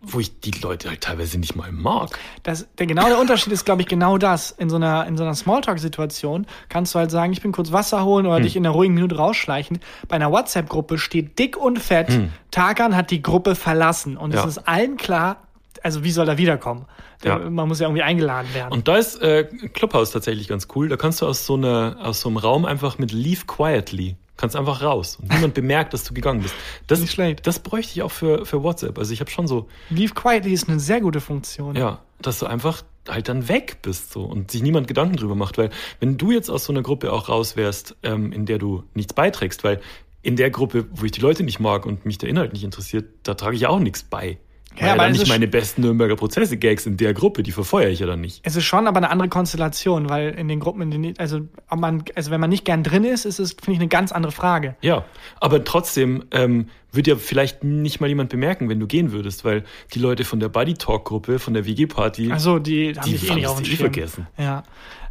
wo ich die Leute halt teilweise nicht mal mag. Das, der, genau der Unterschied ist, glaube ich, genau das. In so einer, in so einer Smalltalk-Situation kannst du halt sagen, ich bin kurz Wasser holen oder dich in einer ruhigen Minute rausschleichen. Bei einer WhatsApp-Gruppe steht dick und fett, Tarkan hat die Gruppe verlassen. Und Ja. es ist allen klar, also wie soll er wiederkommen? Der, Ja. Man muss ja irgendwie eingeladen werden. Und da ist äh, Clubhouse tatsächlich ganz cool. Da kannst du aus so, einer, aus so einem Raum einfach mit Leave Quietly, kannst einfach raus. Und niemand <laughs> bemerkt, dass du gegangen bist. Das, Nicht schlecht. das bräuchte ich auch für, für WhatsApp. Also ich habe schon so, Leave Quietly ist eine sehr gute Funktion. ja, dass du einfach halt dann weg bist so und sich niemand Gedanken drüber macht. Weil wenn du jetzt aus so einer Gruppe auch raus wärst, ähm, in der du nichts beiträgst, weil in der Gruppe, wo ich die Leute nicht mag und mich der Inhalt nicht interessiert, da trage ich ja auch nichts bei. Ja, es nicht meine besten Nürnberger Prozesse-Gags in der Gruppe, die verfeuere ich ja dann nicht. Es ist schon aber eine andere Konstellation, weil in den Gruppen, in denen, also, ob man, also wenn man nicht gern drin ist, ist es, finde ich, eine ganz andere Frage. Ja, aber trotzdem ähm, würde ja vielleicht nicht mal jemand bemerken, wenn du gehen würdest, weil die Leute von der Buddy Talk Gruppe, von der WG-Party, Also die haben Die eh nicht auf dem eh vergessen. Ja.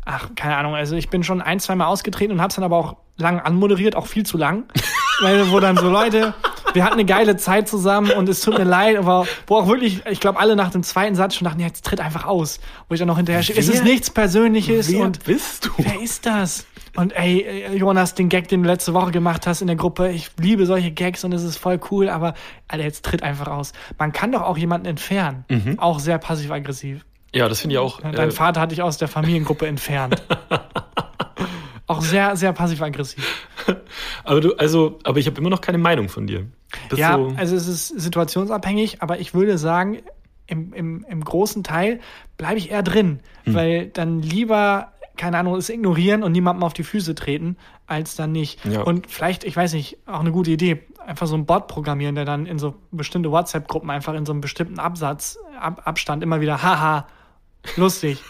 Ach, keine Ahnung. Also ich bin schon ein, zwei Mal ausgetreten und hab's dann aber auch lang anmoderiert, auch viel zu lang. <laughs> Weil, wo dann so Leute, wir hatten eine geile Zeit zusammen und es tut mir leid, aber wo auch wirklich, ich glaube, alle nach dem zweiten Satz schon dachten, ja, jetzt tritt einfach aus. Wo ich dann noch hinterher stehe, es ist nichts Persönliches wer und bist du? wer ist das? Und ey, äh, Jonas, den Gag, den du letzte Woche gemacht hast in der Gruppe, ich liebe solche Gags und es ist voll cool, aber Alter, jetzt tritt einfach aus. Man kann doch auch jemanden entfernen. Auch sehr passiv-aggressiv. Ja, das finde ich auch. Dein Äh, Vater hat dich aus der Familiengruppe entfernt. <laughs> Auch sehr, sehr passiv-aggressiv. <laughs> aber du, also, aber ich habe immer noch keine Meinung von dir. Das Ja, so, also es ist situationsabhängig, aber ich würde sagen, im, im, im großen Teil bleibe ich eher drin, Hm. weil dann lieber, keine Ahnung, es ignorieren und niemandem auf die Füße treten, als dann nicht. Ja. Und vielleicht, ich weiß nicht, auch eine gute Idee, einfach so einen Bot programmieren, der dann in so bestimmte WhatsApp-Gruppen einfach in so einem bestimmten Absatz, Ab, Abstand immer wieder, haha, lustig,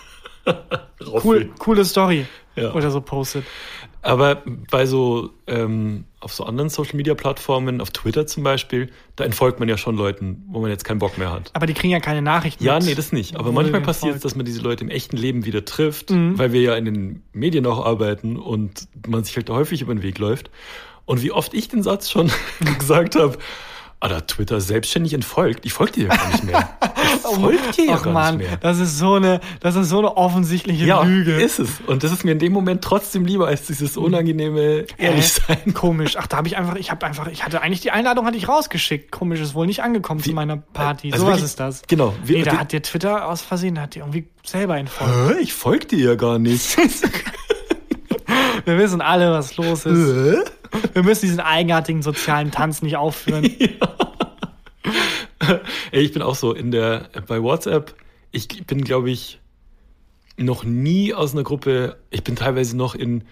<laughs> cool, coole Story Ja. oder so postet. Aber bei so ähm, auf so anderen Social Media Plattformen, auf Twitter zum Beispiel, da entfolgt man ja schon Leuten, wo man jetzt keinen Bock mehr hat. Aber die kriegen ja keine Nachrichten. Ja, nee, das nicht. Aber manchmal passiert es, dass man diese Leute im echten Leben wieder trifft, Mhm. weil wir ja in den Medien auch arbeiten und man sich halt da häufig über den Weg läuft. Und wie oft ich den Satz schon <laughs> gesagt habe, ah, da Twitter selbstständig entfolgt. Ich folge dir ja gar nicht mehr. <laughs> Ich folge dir ja gar man, nicht mehr. das ist so eine, das ist so eine offensichtliche Ja, Lüge. ist es. Und das ist mir in dem Moment trotzdem lieber als dieses unangenehme ehrlich Hä? sein. Komisch. Ach, da habe ich einfach, ich habe einfach, ich hatte eigentlich die Einladung hatte ich rausgeschickt. Komisch, ist wohl nicht angekommen zu meiner Party. Also Sowas wirklich- ist das. Genau. Wir- Nee, da hat dir Twitter aus Versehen, hat dir irgendwie selber entfolgt. Hä? Ich folge dir ja gar nicht. <laughs> Wir wissen alle, was los ist. Wir müssen diesen eigenartigen sozialen Tanz nicht aufführen. <laughs> Ey, ich bin auch so in der bei WhatsApp. Ich bin, glaube ich, noch nie aus einer Gruppe. Ich bin teilweise noch in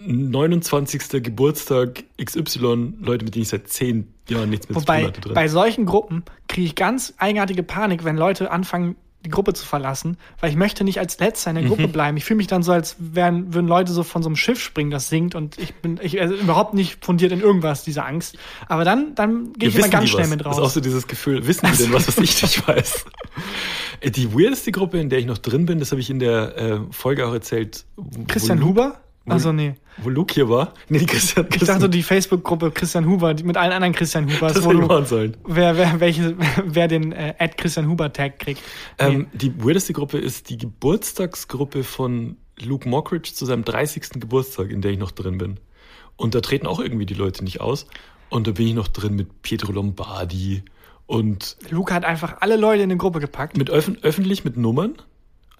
29. Geburtstag XY Leute, mit denen ich seit zehn Jahren nichts mehr zu Wobei, tun hatte drin. bei solchen Gruppen kriege ich ganz eigenartige Panik, wenn Leute anfangen, die Gruppe zu verlassen, weil ich möchte nicht als Letzter in der Mhm. Gruppe bleiben. Ich fühle mich dann so, als wären, würden Leute so von so einem Schiff springen, das sinkt und ich bin ich, also überhaupt nicht fundiert in irgendwas, diese Angst. Aber dann, dann gehe ich immer ganz schnell was? mit Das ist auch raus. so dieses Gefühl, wissen die denn was, was ich nicht weiß? Äh, Die weirdeste Gruppe, in der ich noch drin bin, das habe ich in der äh, Folge auch erzählt. Christian Huber? Also nee. Wo Luke hier war. Nee, Christian. Ich dachte, die Facebook-Gruppe Christian Huber, die mit allen anderen Christian Hubers, das du, machen sollen. wer, wer, welche, <laughs> wer den äh, Ad Christian Huber Tag kriegt. Nee. Ähm, die weirdeste Gruppe ist die Geburtstagsgruppe von Luke Mockridge zu seinem 30. Geburtstag, in der ich noch drin bin. Und da treten auch irgendwie die Leute nicht aus. Und da bin ich noch drin mit Pietro Lombardi und Luke hat einfach alle Leute in eine Gruppe gepackt. mit öffn öffentlich mit Nummern.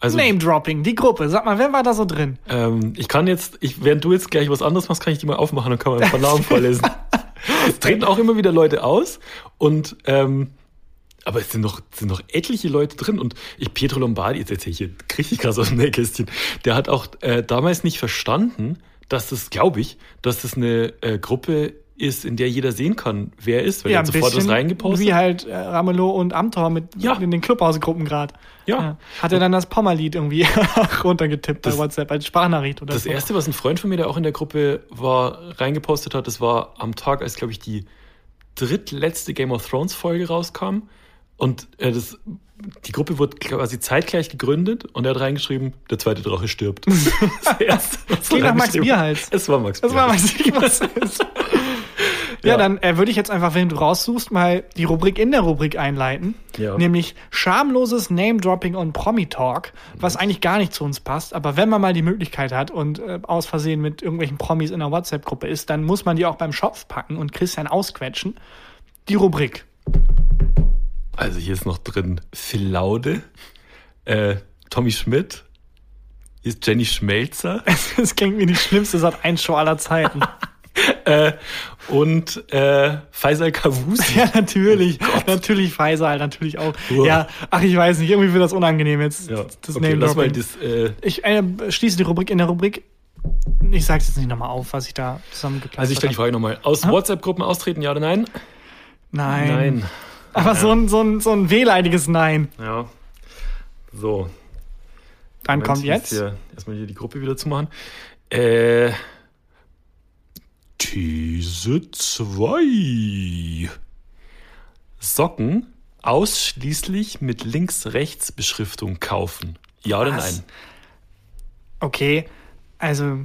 Also Name-Dropping, die Gruppe. Sag mal, wer war da so drin? ähm, ich kann jetzt, ich, während du jetzt gleich was anderes machst, kann ich die mal aufmachen und kann mal ein paar Namen <laughs> vorlesen. Es treten auch immer wieder Leute aus und ähm, aber es sind noch, es sind noch etliche Leute drin und ich, Pietro Lombardi, jetzt erzähle ich hier richtig krass aus dem Nähkästchen, der hat auch äh, damals nicht verstanden, dass das, glaube ich, dass das eine äh, Gruppe ist, in der jeder sehen kann, wer er ist, weil er hat sofort was reingepostet. Wie halt äh, Ramelow und Amtor mit Ja. in den Clubhausgruppen gerade. Ja. Hat er dann das Pommerlied irgendwie <laughs> runtergetippt Das- bei WhatsApp als Sprachnachricht oder Das so. erste, was ein Freund von mir, der auch in der Gruppe war, reingepostet hat, das war am Tag, als, glaube ich, die drittletzte Game of Thrones Folge rauskam. Und äh, das, die Gruppe wurde quasi zeitgleich gegründet und er hat reingeschrieben, der zweite Drache stirbt. <laughs> Das erste, er nach Max. Bierhals. Es war Max war Bierhals. was ich was ist. Ja, dann äh, würde ich jetzt einfach, wenn du raussuchst, mal die Rubrik in der Rubrik einleiten. Ja. Nämlich schamloses Name-Dropping und Promi-Talk, was eigentlich gar nicht zu uns passt. Aber wenn man mal die Möglichkeit hat und äh, aus Versehen mit irgendwelchen Promis in einer WhatsApp-Gruppe ist, dann muss man die auch beim Schopf packen und Christian ausquetschen. Die Rubrik. Also hier ist noch drin Phil Laude, äh, Tommy Schmidt, ist Jenny Schmelzer <laughs> Das klingt wie die schlimmste Sat 1 Show aller Zeiten. <laughs> äh, und äh, Faisal Kavusi. <laughs> ja, natürlich. Natürlich Faisal, natürlich auch. Uah. Ja, ach, ich weiß nicht, irgendwie wird das unangenehm jetzt. Ja, das okay, lass mal das, äh, Ich äh, schließe die Rubrik in der Rubrik. Ich sag's jetzt nicht nochmal auf, was ich da zusammengeplant also ich stelle die Frage nochmal. Aus WhatsApp-Gruppen austreten, ja oder nein? Nein. Aber so ein, so ein, so ein wehleidiges Nein. Ja. So. Dann Moment, kommt jetzt. Hier erstmal hier die Gruppe wieder zumachen. Äh, These 2. Socken ausschließlich mit Links-Rechts-Beschriftung kaufen. Ja oder Was? nein? Okay, also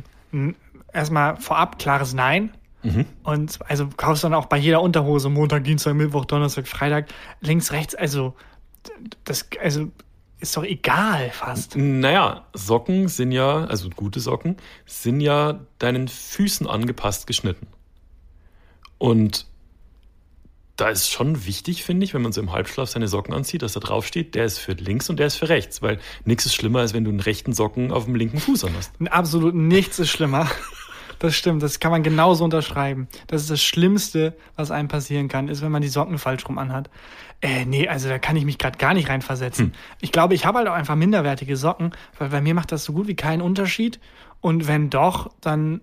erstmal vorab klares Nein. Mhm. Und also kaufst dann auch bei jeder Unterhose Montag, Dienstag, Mittwoch, Donnerstag, Freitag links, rechts. Also das also ist doch egal fast. Naja, Socken sind ja, also gute Socken, sind ja deinen Füßen angepasst geschnitten. Und da ist schon wichtig, finde ich, wenn man so im Halbschlaf seine Socken anzieht, dass da drauf steht, der ist für links und der ist für rechts. Weil nichts ist schlimmer, als wenn du einen rechten Socken auf dem linken Fuß an hast. Absolut nichts ist schlimmer. Das stimmt, das kann man genauso unterschreiben. Das ist das Schlimmste, was einem passieren kann, ist, wenn man die Socken falsch rum anhat. Äh, nee, also da kann ich mich gerade gar nicht reinversetzen. Ich glaube, ich habe halt auch einfach minderwertige Socken, weil bei mir macht das so gut wie keinen Unterschied. Und wenn doch, dann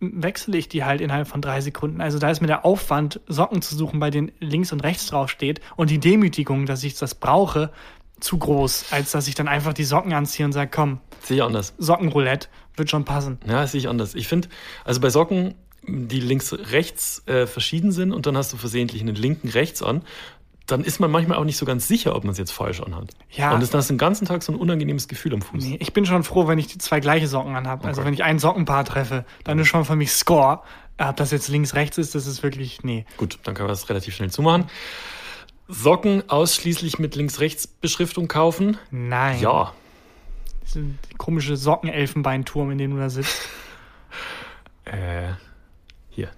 wechsle ich die halt innerhalb von drei Sekunden. Also da ist mir der Aufwand, Socken zu suchen, bei denen links und rechts drauf steht und die Demütigung, dass ich das brauche, zu groß, als dass ich dann einfach die Socken anziehe und sage, komm, Sehe ich anders. Sockenroulette wird schon passen. Ja, sehe ich anders. Ich finde, also bei Socken, die links-rechts äh, verschieden sind und dann hast du versehentlich einen linken rechts an, dann ist man manchmal auch nicht so ganz sicher, ob man es jetzt falsch anhat. Ja. Und das, dann hast du den ganzen Tag so ein unangenehmes Gefühl am Fuß. Nee, ich bin schon froh, wenn ich die zwei gleiche Socken anhabe. Also Okay. wenn ich ein Sockenpaar treffe, dann ist schon für mich Score. Ob das jetzt links, rechts ist, das ist wirklich, nee. Gut, dann können wir das relativ schnell zumachen. Socken ausschließlich mit Links-Rechts-Beschriftung kaufen? Nein. Ja. Diese komische Sockenelfenbeinturm, in dem du da sitzt. <laughs> Äh, hier.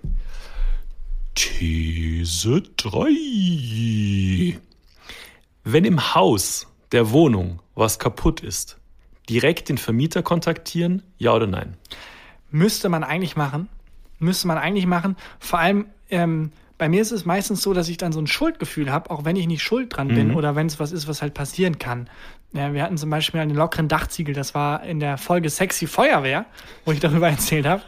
These 3. Wenn im Haus der Wohnung was kaputt ist, direkt den Vermieter kontaktieren, ja oder nein? Müsste man eigentlich machen. Müsste man eigentlich machen. Vor allem, ähm, bei mir ist es meistens so, dass ich dann so ein Schuldgefühl habe, auch wenn ich nicht schuld dran bin oder wenn es was ist, was halt passieren kann. Ja, wir hatten zum Beispiel einen lockeren Dachziegel, das war in der Folge Sexy Feuerwehr, wo ich darüber <laughs> erzählt habe.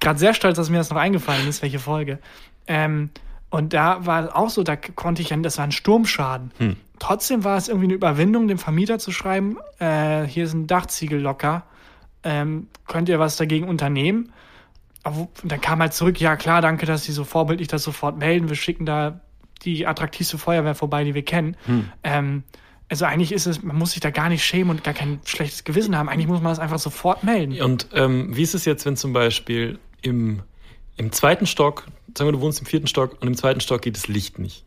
Gerade sehr stolz, dass mir das noch eingefallen ist, welche Folge. Ähm, und da war es auch so, da konnte ich ja, das war ein Sturmschaden. Trotzdem war es irgendwie eine Überwindung, dem Vermieter zu schreiben, äh, hier ist ein Dachziegel locker, ähm, könnt ihr was dagegen unternehmen? Aber wo- dann kam halt zurück, ja klar, danke, dass Sie so vorbildlich das sofort melden. Wir schicken da die attraktivste Feuerwehr vorbei, die wir kennen. Ähm, also eigentlich ist es, man muss sich da gar nicht schämen und gar kein schlechtes Gewissen haben. Eigentlich muss man das einfach sofort melden. Und ähm, wie ist es jetzt, wenn zum Beispiel im, im zweiten Stock, sagen wir, du wohnst im vierten Stock und im zweiten Stock geht das Licht nicht?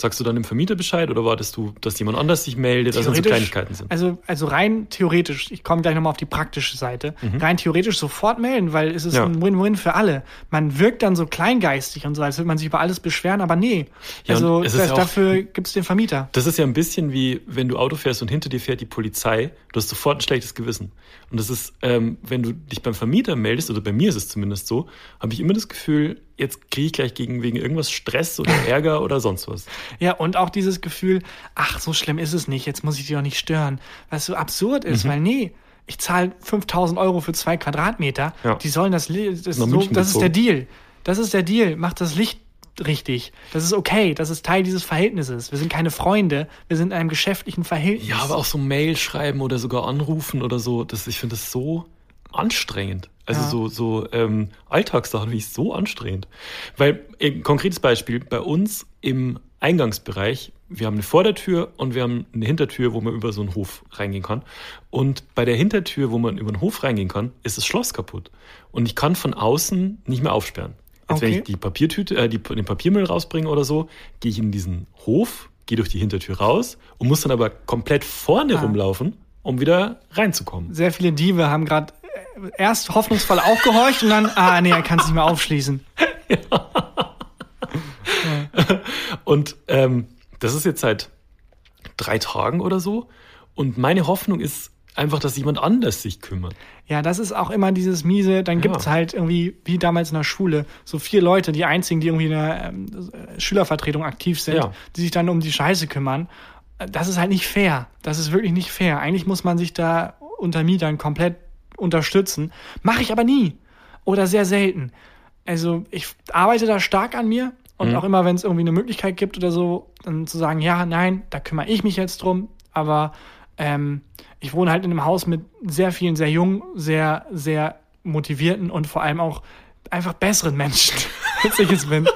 Sagst du dann dem Vermieter Bescheid oder wartest du, dass jemand anders sich meldet, dass es so Kleinigkeiten sind? Also, also rein theoretisch, ich komme gleich nochmal auf die praktische Seite, rein theoretisch sofort melden, weil es ist Mhm. Ja. ein Win-Win für alle. Man wirkt dann so kleingeistig und so, als würde man sich über alles beschweren, aber nee. Ja, also es das, ja auch- dafür gibt's den Vermieter. Das ist ja ein bisschen wie, wenn du Auto fährst und hinter dir fährt die Polizei, du hast sofort ein schlechtes Gewissen. Und das ist, ähm, wenn du dich beim Vermieter meldest, oder bei mir ist es zumindest so, habe ich immer das Gefühl, jetzt kriege ich gleich gegen, wegen irgendwas Stress oder <laughs> Ärger oder sonst was. Ja, und auch dieses Gefühl, ach, so schlimm ist es nicht, jetzt muss ich dich auch nicht stören. Was so absurd ist, Mhm. weil nee, ich zahle 5000 Euro für zwei Quadratmeter. Ja. Die sollen das, das, so, das ist der. Deal. Das ist der Deal. Macht das Licht richtig. Das ist okay. Das ist Teil dieses Verhältnisses. Wir sind keine Freunde. Wir sind in einem geschäftlichen Verhältnis. Ja, aber auch so Mail schreiben oder sogar anrufen oder so, das, ich finde das so anstrengend. Also Ja. so, so ähm, Alltagssachen, wie ich so anstrengend. Weil, ein konkretes Beispiel, bei uns im Eingangsbereich, wir haben eine Vordertür und wir haben eine Hintertür, wo man über so einen Hof reingehen kann. Und bei der Hintertür, wo man über den Hof reingehen kann, ist das Schloss kaputt. Und ich kann von außen nicht mehr aufsperren. Jetzt, wenn Okay. ich die Papiertüte, äh, die, den Papiermüll rausbringe oder so, gehe ich in diesen Hof, gehe durch die Hintertür raus und muss dann aber komplett vorne Ah. rumlaufen, um wieder reinzukommen. Sehr viele Diebe haben gerade erst hoffnungsvoll aufgehorcht und dann, ah nee, er kann es nicht mehr aufschließen. <laughs> Und ähm, das ist jetzt seit drei Tagen oder so. Und meine Hoffnung ist einfach, dass jemand anders sich kümmert. Ja, das ist auch immer dieses miese, dann gibt's Ja. halt irgendwie, wie damals in der Schule, so vier Leute, die einzigen, die irgendwie in der ähm, Schülervertretung aktiv sind, Ja. die sich dann um die Scheiße kümmern. Das ist halt nicht fair. Das ist wirklich nicht fair. Eigentlich muss man sich da unter Mietern komplett unterstützen. Mache ich aber nie. Oder sehr selten. Also ich arbeite da stark an mir und auch immer, wenn es irgendwie eine Möglichkeit gibt oder so, dann zu sagen, ja, nein, da kümmere ich mich jetzt drum. Aber ähm, ich wohne halt in einem Haus mit sehr vielen, sehr jungen, sehr, sehr motivierten und vor allem auch einfach besseren Menschen, <laughs> als ich es bin.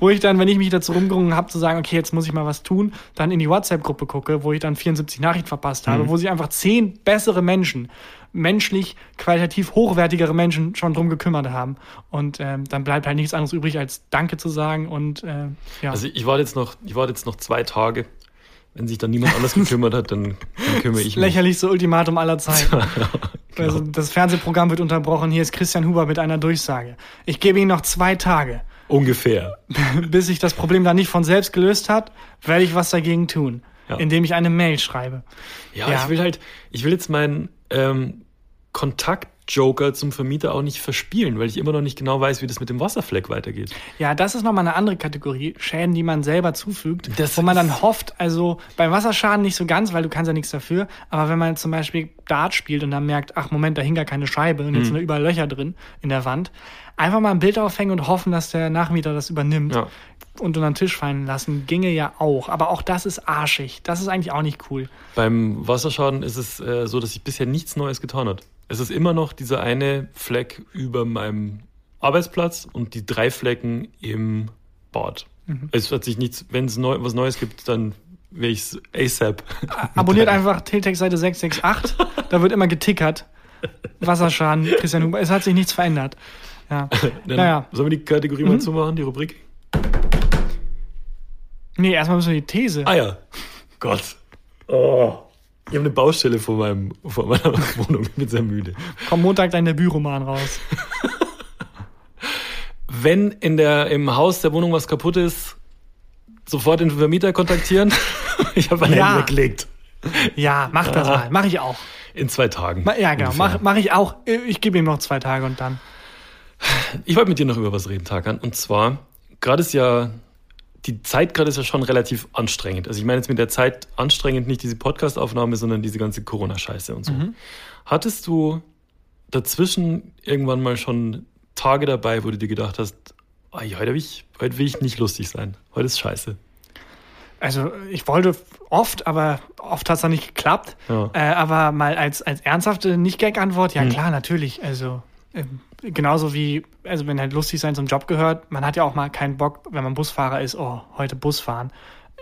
Wo ich dann, wenn ich mich dazu rumgerungen habe, zu sagen, okay, jetzt muss ich mal was tun, dann in die WhatsApp-Gruppe gucke, wo ich dann 74 Nachrichten verpasst habe, wo sich einfach zehn bessere Menschen, menschlich, qualitativ hochwertigere Menschen schon drum gekümmert haben. Und ähm, dann bleibt halt nichts anderes übrig, als Danke zu sagen und äh, ja. Also ich warte jetzt noch, ich warte jetzt noch zwei Tage. Wenn sich dann niemand anders <laughs> gekümmert hat, dann, dann kümmere ich mich. lächerlichste Ultimatum aller Zeiten. <laughs> Genau. Also das Fernsehprogramm wird unterbrochen. Hier ist Christian Huber mit einer Durchsage. Ich gebe Ihnen noch zwei Tage. Ungefähr. <laughs> Bis sich das Problem dann nicht von selbst gelöst hat, werde ich was dagegen tun. Ja. Indem ich eine Mail schreibe. Ja, Ja. ich will halt, ich will jetzt meinen ähm, Kontakt-Joker zum Vermieter auch nicht verspielen, weil ich immer noch nicht genau weiß, wie das mit dem Wasserfleck weitergeht. Ja, das ist nochmal eine andere Kategorie. Schäden, die man selber zufügt. Das wo man dann hofft, also beim Wasserschaden nicht so ganz, weil du kannst ja nichts dafür. Aber wenn man zum Beispiel Dart spielt und dann merkt, ach Moment, da hing gar keine Scheibe und jetzt sind da überall Löcher drin in der Wand. Einfach mal ein Bild aufhängen und hoffen, dass der Nachmieter das übernimmt. Ja. Und unter den Tisch fallen lassen, ginge ja auch. Aber auch das ist arschig. Das ist eigentlich auch nicht cool. Beim Wasserschaden ist es äh, so, dass sich bisher nichts Neues getan hat. Es ist immer noch dieser eine Fleck über meinem Arbeitsplatz und die drei Flecken im Bad. Es hat sich nichts, wenn es neu, was Neues gibt, dann will ich es ASAP. Abonniert einfach Teletext Seite 668. da wird immer getickert. Wasserschaden, Christian Huber. Es hat sich nichts verändert. Ja. <laughs> Dann Naja. Sollen wir die Kategorie mal zumachen, die Rubrik? Nee, erstmal müssen wir die These. Ah ja. Gott. Oh. Ich habe eine Baustelle vor, meinem, vor meiner <laughs> Wohnung. Ich bin sehr müde. Komm Montag dein Debütroman raus. Wenn in der, im Haus der Wohnung was kaputt ist, sofort den Vermieter kontaktieren. <laughs> Ich habe meine Ja. Hände gelegt. Ja, mach das mal. Mach ich auch. In zwei Tagen. Ja, genau. Mach, mach ich auch. Ich gebe ihm noch zwei Tage und dann. Ich wollte mit dir noch über was reden, Tarkan. Und zwar, gerade ist ja, die Zeit gerade ist ja schon relativ anstrengend. Also ich meine jetzt mit der Zeit anstrengend nicht diese Podcast-Aufnahme, sondern diese ganze Corona-Scheiße und so. Hattest du dazwischen irgendwann mal schon Tage dabei, wo du dir gedacht hast, "Ah, ja, heute, will ich, heute will ich nicht lustig sein. Heute ist scheiße. Also ich wollte oft, aber oft hat es dann nicht geklappt. Ja. Äh, aber mal als, als ernsthafte Nicht-Gag-Antwort, ja klar, natürlich. Also ähm, genauso wie, also wenn halt lustig sein zum Job gehört, man hat ja auch mal keinen Bock, wenn man Busfahrer ist, oh, heute Bus fahren.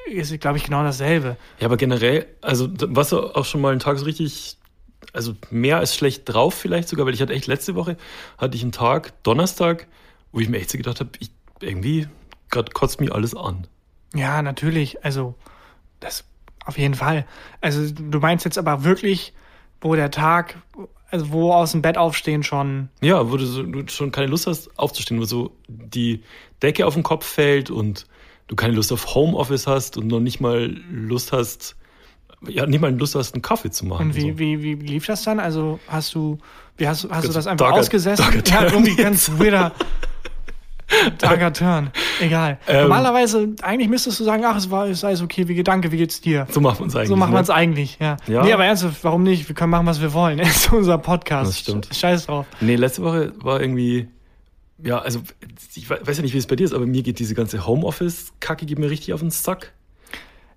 Ist, glaube ich, genau dasselbe. Ja, aber generell, also warst du auch schon mal einen Tag so richtig, also mehr als schlecht drauf vielleicht sogar, weil ich hatte echt letzte Woche, hatte ich einen Tag, Donnerstag, wo ich mir echt so gedacht habe, ich, irgendwie gerade kotzt mich alles an. Ja, natürlich. Also, das auf jeden Fall. Also, du meinst jetzt aber wirklich, wo der Tag, also wo aus dem Bett aufstehen schon. Ja, wo du, so, du schon keine Lust hast aufzustehen, wo so die Decke auf den Kopf fällt und du keine Lust auf Homeoffice hast und noch nicht mal Lust hast, ja, nicht mal Lust hast, einen Kaffee zu machen. Und wie, so. wie, wie lief das dann? Also, hast du, wie hast, du- hast du das einfach darker- ausgesessen? darker ja, irgendwie ganz weirder. <laughs> Darker Turn. Egal. Ähm. Normalerweise, eigentlich müsstest du sagen, ach, es war, es ist alles okay, wie Gedanke, wie geht's dir? So machen wir es eigentlich. So machen ne? wir es eigentlich, ja. Ja. Nee, aber ernsthaft, warum nicht? Wir können machen, was wir wollen. <laughs> Es ist unser Podcast. Das stimmt. Scheiß drauf. Nee, letzte Woche war irgendwie, ja, also ich we- weiß ja nicht, wie es bei dir ist, aber mir geht diese ganze Homeoffice-Kacke geht mir richtig auf den Sack.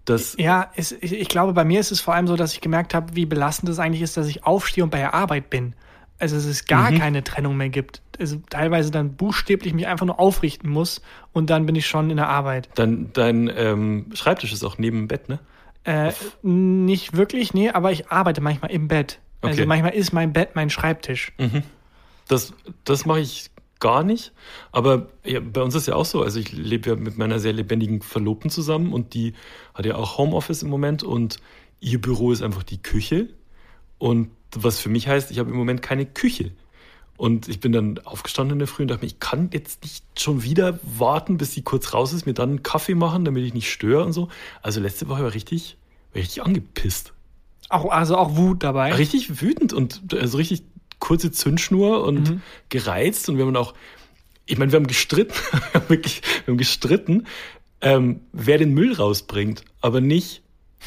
Das, Ja, es, ich, ich glaube, bei mir ist es vor allem so, dass ich gemerkt habe, wie belastend es eigentlich ist, dass ich aufstehe und bei der Arbeit bin. Also dass es gar Mhm. keine Trennung mehr gibt. Also teilweise dann buchstäblich mich einfach nur aufrichten muss und dann bin ich schon in der Arbeit. dein, dein ähm, Schreibtisch ist auch neben dem Bett, ne? Äh, nicht wirklich, nee, aber ich arbeite manchmal im Bett. Also Okay. manchmal ist mein Bett mein Schreibtisch. Das, das mache ich gar nicht. Aber ja, bei uns ist ja auch so. Also ich lebe ja mit meiner sehr lebendigen Verlobten zusammen und die hat ja auch Homeoffice im Moment und ihr Büro ist einfach die Küche. Und was für mich heißt, ich habe im Moment keine Küche. Und ich bin dann aufgestanden in der Früh und dachte mir, ich kann jetzt nicht schon wieder warten, bis sie kurz raus ist, mir dann einen Kaffee machen, damit ich nicht störe und so. Also letzte Woche war richtig, war richtig angepisst. Auch, also auch Wut dabei. Richtig wütend und also richtig kurze Zündschnur und mhm. gereizt. Und wir haben auch, ich meine, wir haben gestritten, <laughs> wir haben wirklich, wir haben gestritten, ähm, wer den Müll rausbringt, aber nicht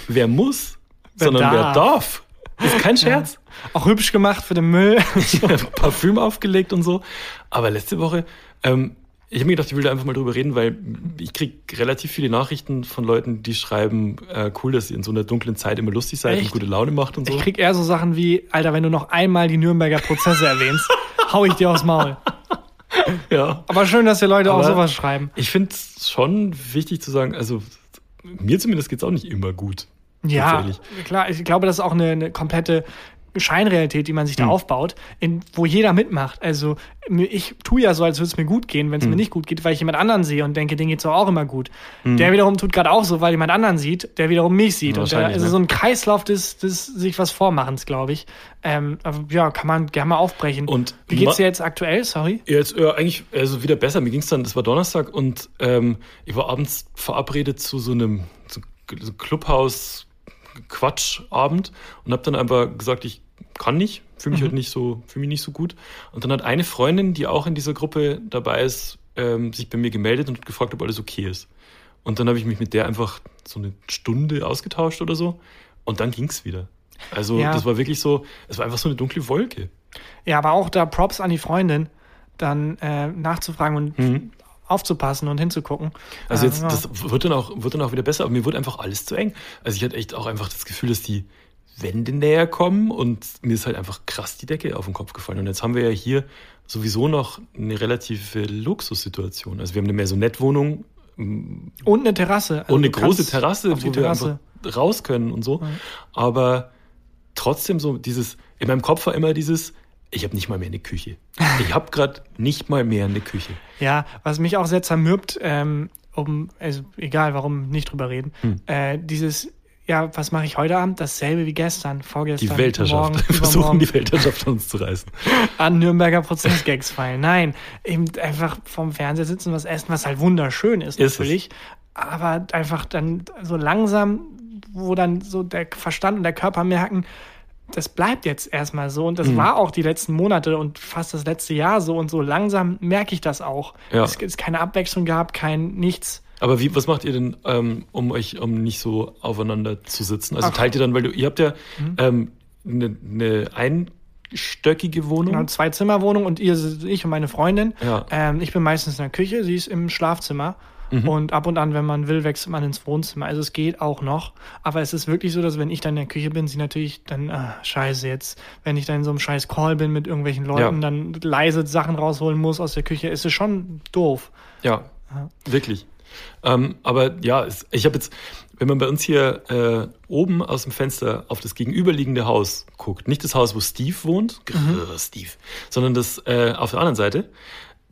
wer muss, wer sondern darf. wer darf. Das ist kein Scherz. Auch hübsch gemacht für den Müll. <laughs> Parfüm aufgelegt und so. Aber letzte Woche, ähm, ich habe mir gedacht, ich will da einfach mal drüber reden, weil ich kriege relativ viele Nachrichten von Leuten, die schreiben, äh, cool, dass ihr in so einer dunklen Zeit immer lustig seid Echt? und gute Laune macht und so. Ich krieg eher so Sachen wie, Alter, wenn du noch einmal die Nürnberger Prozesse erwähnst, <laughs> hau ich dir aufs Maul. Ja. Aber schön, dass die Leute Aber auch sowas schreiben. Ich finde es schon wichtig zu sagen, also mir zumindest geht es auch nicht immer gut. Ja, klar. Ich glaube, das ist auch eine, eine komplette Scheinrealität, die man sich da hm. aufbaut, in, wo jeder mitmacht. Also ich tue ja so, als würde es mir gut gehen, wenn es hm. mir nicht gut geht, weil ich jemand anderen sehe und denke, denen geht es auch immer gut. Hm. Der wiederum tut gerade auch so, weil jemand anderen sieht, der wiederum mich sieht. und da ist ne? so ein Kreislauf des, des sich was Vormachens, glaube ich. Ähm, aber ja, kann man gerne mal aufbrechen. Und Wie geht's dir jetzt aktuell? Sorry. Jetzt äh, eigentlich also wieder besser. Mir ging es dann, das war Donnerstag und ähm, ich war abends verabredet zu so einem so Clubhaus Quatschabend und habe dann einfach gesagt, ich kann nicht, fühle mich mhm. halt nicht so, fühle mich nicht so gut. Und dann hat eine Freundin, die auch in dieser Gruppe dabei ist, ähm, sich bei mir gemeldet und gefragt, ob alles okay ist. Und dann habe ich mich mit der einfach so eine Stunde ausgetauscht oder so. Und dann ging es wieder. Also ja. das war wirklich so, es war einfach so eine dunkle Wolke. Ja, aber auch da Props an die Freundin, dann äh, nachzufragen und mhm aufzupassen und hinzugucken. Also jetzt, ja. das wird dann, auch, wird dann auch wieder besser, aber mir wird einfach alles zu eng. Also ich hatte echt auch einfach das Gefühl, dass die Wände näher kommen und mir ist halt einfach krass die Decke auf den Kopf gefallen. Und jetzt haben wir ja hier sowieso noch eine relative Luxussituation. Also wir haben eine Maisonette-Wohnung. Und eine Terrasse. Also und eine große Terrasse, wo Terrasse. wir raus können und so. Ja. Aber trotzdem so dieses, in meinem Kopf war immer dieses, ich habe nicht mal mehr eine Küche. Ich habe gerade nicht mal mehr eine Küche. Ja, was mich auch sehr zermürbt, ähm, um, also egal, warum nicht drüber reden, hm. äh, dieses, ja, was mache ich heute Abend? Dasselbe wie gestern, vorgestern. Die Weltherrschaft. Morgen, <laughs> Wir versuchen die Weltherrschaft an uns zu reißen. <laughs> An Nürnberger Prozessgags fallen. Nein, eben einfach vorm Fernseher sitzen, was essen, was halt wunderschön ist, ist natürlich. Es. Aber einfach dann so langsam, wo dann so der Verstand und der Körper merken, das bleibt jetzt erstmal so und das mhm. war auch die letzten Monate und fast das letzte Jahr so und so langsam merke ich das auch. Ja. Es ist keine Abwechslung gab, kein nichts. Aber wie, was macht ihr denn, ähm, um euch, um nicht so aufeinander zu sitzen? Also Ach. teilt ihr dann, weil du, ihr habt ja mhm. ähm, eine, eine einstöckige Wohnung. Genau, zwei Zimmerwohnung und ihr, ich und meine Freundin. Ja. Ähm, ich bin meistens in der Küche, sie ist im Schlafzimmer. Mhm. Und ab und an, wenn man will, wechselt man ins Wohnzimmer. Also es geht auch noch. Aber es ist wirklich so, dass wenn ich dann in der Küche bin, sie natürlich dann, ah, scheiße jetzt, wenn ich dann in so einem scheiß Call bin mit irgendwelchen Leuten, ja. dann leise Sachen rausholen muss aus der Küche, ist es schon doof. Ja, ja. wirklich. Ähm, aber ja, ich habe jetzt, wenn man bei uns hier äh, oben aus dem Fenster auf das gegenüberliegende Haus guckt, nicht das Haus, wo Steve wohnt, mhm. Steve, sondern das äh, auf der anderen Seite,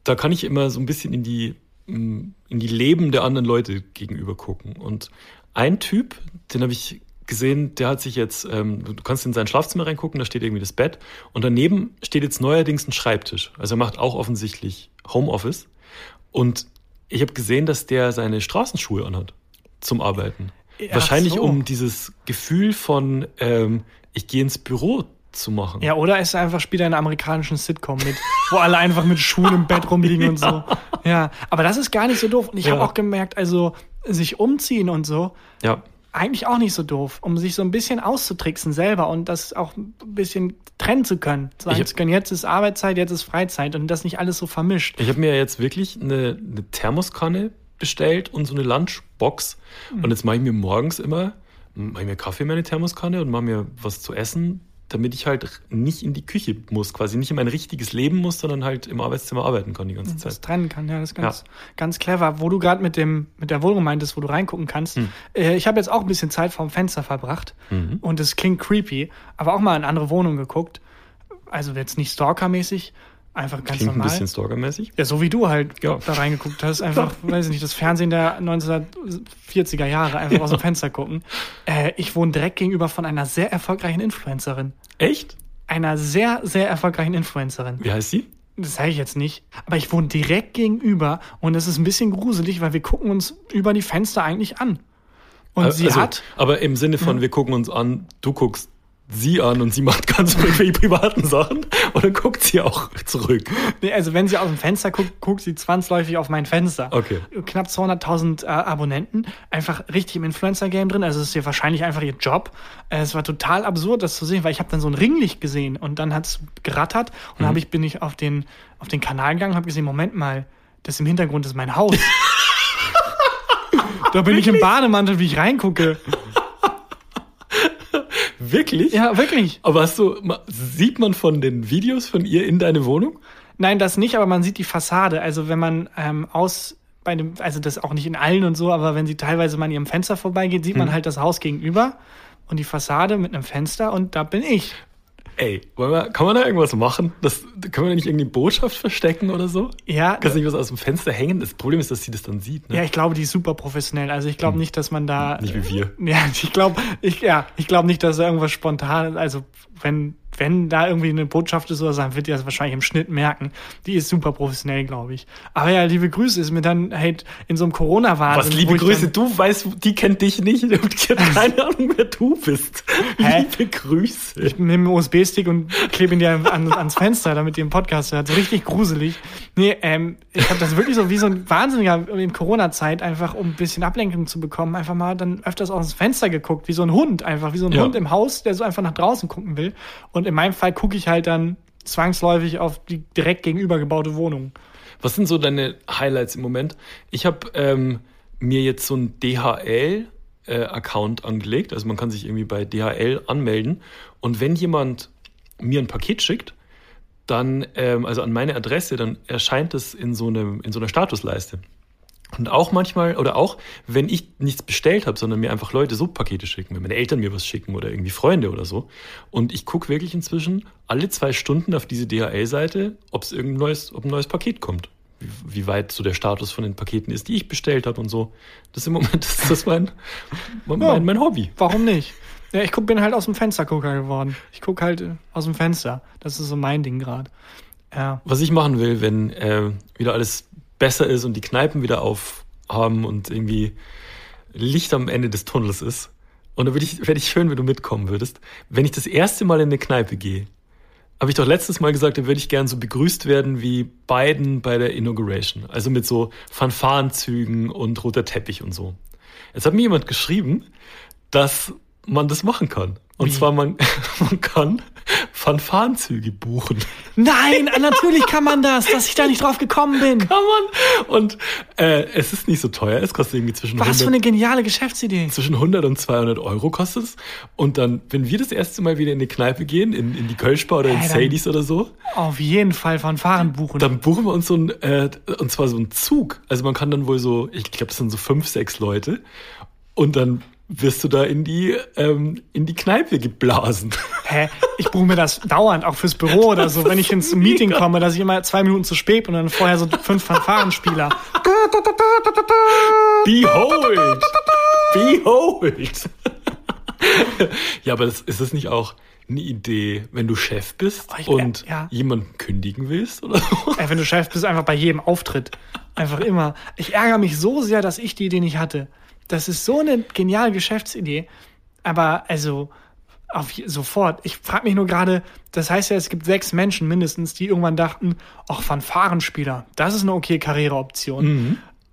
da kann ich immer so ein bisschen in die in die Leben der anderen Leute gegenüber gucken. Und ein Typ, den habe ich gesehen, der hat sich jetzt, ähm, du kannst in sein Schlafzimmer reingucken, da steht irgendwie das Bett und daneben steht jetzt neuerdings ein Schreibtisch. Also er macht auch offensichtlich Homeoffice. Und ich habe gesehen, dass der seine Straßenschuhe anhat zum Arbeiten. Ach Wahrscheinlich so. um dieses Gefühl von, ähm, ich gehe ins Büro zu machen. Ja, oder ist er einfach später in einer amerikanischen Sitcom mit, wo alle einfach mit Schuhen im Bett rumliegen und so. <laughs> Ja, aber das ist gar nicht so doof. Und ich ja. habe auch gemerkt, also sich umziehen und so. Ja. Eigentlich auch nicht so doof, um sich so ein bisschen auszutricksen selber und das auch ein bisschen trennen zu können. Sagen zu können, jetzt ist Arbeitszeit, jetzt ist Freizeit und das nicht alles so vermischt. Ich habe mir jetzt wirklich eine, eine Thermoskanne bestellt und so eine Lunchbox. Mhm. Und jetzt mache ich mir morgens immer, mache ich mir Kaffee in meine Thermoskanne und mache mir was zu essen damit ich halt nicht in die Küche muss, quasi nicht in mein richtiges Leben muss, sondern halt im Arbeitszimmer arbeiten kann die ganze das Zeit. Das trennen kann, ja, das ist ganz, ja. ganz clever. Wo du gerade mit dem mit der Wohnung meintest, wo du reingucken kannst. Hm. Äh, ich habe jetzt auch ein bisschen Zeit vorm Fenster verbracht mhm. und es klingt creepy, aber auch mal in andere Wohnungen geguckt. Also jetzt nicht stalkermäßig, Einfach ganz Klingt ein normal. bisschen stalkermäßig. Ja, so wie du halt Ja. da reingeguckt hast. Einfach, <laughs> weiß ich nicht, das Fernsehen der 1940er Jahre einfach aus dem Fenster gucken. Äh, ich wohne direkt gegenüber von einer sehr erfolgreichen Influencerin. Echt? Einer sehr, sehr erfolgreichen Influencerin. Wie heißt sie? Das sage ich jetzt nicht. Aber ich wohne direkt gegenüber und es ist ein bisschen gruselig, weil wir gucken uns über die Fenster eigentlich an. Und sie also, hat. Aber im Sinne von, wir gucken uns an, du guckst sie an und sie macht ganz irgendwelche <laughs> privaten Sachen und dann guckt sie auch zurück. Nee, also wenn sie aus dem Fenster guckt, guckt sie zwangsläufig auf mein Fenster. Okay. Knapp 200.000 äh, Abonnenten, einfach richtig im Influencer-Game drin. Also es ist ja wahrscheinlich einfach ihr Job. Äh, es war total absurd, das zu sehen, weil ich habe dann so ein Ringlicht gesehen und dann hat's gerattert und dann hab ich, bin ich auf den, auf den Kanal gegangen und habe gesehen, Moment mal, das im Hintergrund ist mein Haus. <laughs> da bin ich im Bademantel, wie ich reingucke. <laughs> Wirklich? Ja, wirklich. Aber hast du, sieht man von den Videos von ihr in deine Wohnung? Nein, das nicht, aber man sieht die Fassade. Also wenn man ähm, aus bei dem, also das auch nicht in allen und so, aber wenn sie teilweise mal an ihrem Fenster vorbeigeht, sieht man halt das Haus gegenüber und die Fassade mit einem Fenster und da bin ich. Ey, wollen wir, kann man da irgendwas machen? Das, können wir da nicht irgendwie Botschaft verstecken oder so? Ja, Kannst du nicht was aus dem Fenster hängen? Das Problem ist, dass sie das dann sieht. Ne? ja, ich glaube, die ist super professionell. Also ich glaube nicht, dass man da. Nicht wie wir. <laughs> Ja, ich glaube, ich, ja, ich glaube nicht, dass da irgendwas spontan, also wenn, wenn da irgendwie eine Botschaft ist oder so, dann wird die das wahrscheinlich im Schnitt merken. Die ist super professionell, glaube ich. Aber ja, liebe Grüße, ist mir dann halt in so einem Corona-Wahnsinn. Was, liebe ich Grüße, du weißt, die kennt dich nicht <laughs> und die hat <laughs> keine Ahnung, wer du bist. Hä? Liebe Grüße. ich nehme einen USB-Stick und klebe ihn dir an, ans Fenster, damit ihr einen Podcast hört. So richtig gruselig. Nee, ähm, ich habe das wirklich so wie so ein Wahnsinniger in Corona-Zeit, einfach um ein bisschen Ablenkung zu bekommen, einfach mal dann öfters aus dem Fenster geguckt, wie so ein Hund, einfach wie so ein Ja. Hund im Haus, der so einfach nach draußen gucken will. Und in meinem Fall gucke ich halt dann zwangsläufig auf die direkt gegenüber gebaute Wohnung. Was sind so deine Highlights im Moment? Ich habe ähm, mir jetzt so einen DHL-Account angelegt. Also man kann sich irgendwie bei DHL anmelden. Und wenn jemand mir ein Paket schickt, dann, ähm, also an meine Adresse, dann erscheint es in so, in so einer Statusleiste. Und auch manchmal, oder auch, wenn ich nichts bestellt habe, sondern mir einfach Leute so Pakete schicken, wenn meine Eltern mir was schicken oder irgendwie Freunde oder so. Und ich gucke wirklich inzwischen alle zwei Stunden auf diese DHL-Seite, ob es irgendein neues, ob ein neues Paket kommt. Wie, wie weit so der Status von den Paketen ist, die ich bestellt habe und so. Das ist im Moment <laughs> das ist mein, mein, Ja. mein, mein Hobby. Warum nicht? Ja, ich guck, bin halt aus dem Fenstergucker geworden. Ich guck halt äh, aus dem Fenster. Das ist so mein Ding gerade. Ja. Was ich machen will, wenn äh, wieder alles besser ist und die Kneipen wieder aufhaben und irgendwie Licht am Ende des Tunnels ist. Und da würde ich, wäre ich schön, wenn du mitkommen würdest. Wenn ich das erste Mal in eine Kneipe gehe, habe ich doch letztes Mal gesagt, da würde ich gern so begrüßt werden wie Biden bei der Inauguration. Also mit so Fanfarenzügen und roter Teppich und so. Jetzt hat mir jemand geschrieben, dass man das machen kann. Und Wie? zwar man, <laughs> man kann Fanfarenzüge buchen. Nein, natürlich kann man das, dass ich da nicht drauf gekommen bin. Kann man. Und äh, es ist nicht so teuer. Es kostet irgendwie zwischen Was 100, für eine geniale Geschäftsidee. zwischen 100 und 200 Euro kostet es. Und dann, wenn wir das erste Mal wieder in die Kneipe gehen, in, in die Kölschbar oder in dann- Sadies oder so, Auf jeden Fall von Fahren buchen. dann buchen wir uns so ein, äh, und zwar so einen Zug. Also man kann dann wohl so, ich glaube, das sind so fünf, sechs Leute. Und dann wirst du da in die, ähm, in die Kneipe geblasen. Hä? Ich buche mir das dauernd, auch fürs Büro oder so, wenn ich ins <laughs> Meeting mega. komme, dass ich immer zwei Minuten zu spät bin und dann vorher so fünf Fanfarenspieler. <laughs> Behold! Behold! <laughs> ja, aber das, ist das nicht auch eine Idee, wenn du Chef bist Oh, und ja. jemanden kündigen willst oder so? Ey, wenn du Chef bist, einfach bei jedem Auftritt. Einfach immer. Ich ärgere mich so sehr, dass ich die Idee nicht hatte. Das ist so eine geniale Geschäftsidee. Aber also, auf, sofort. Ich frage mich nur gerade, das heißt ja, es gibt sechs Menschen mindestens, die irgendwann dachten, ach, Fanfarenspieler, das ist eine okay Karriereoption.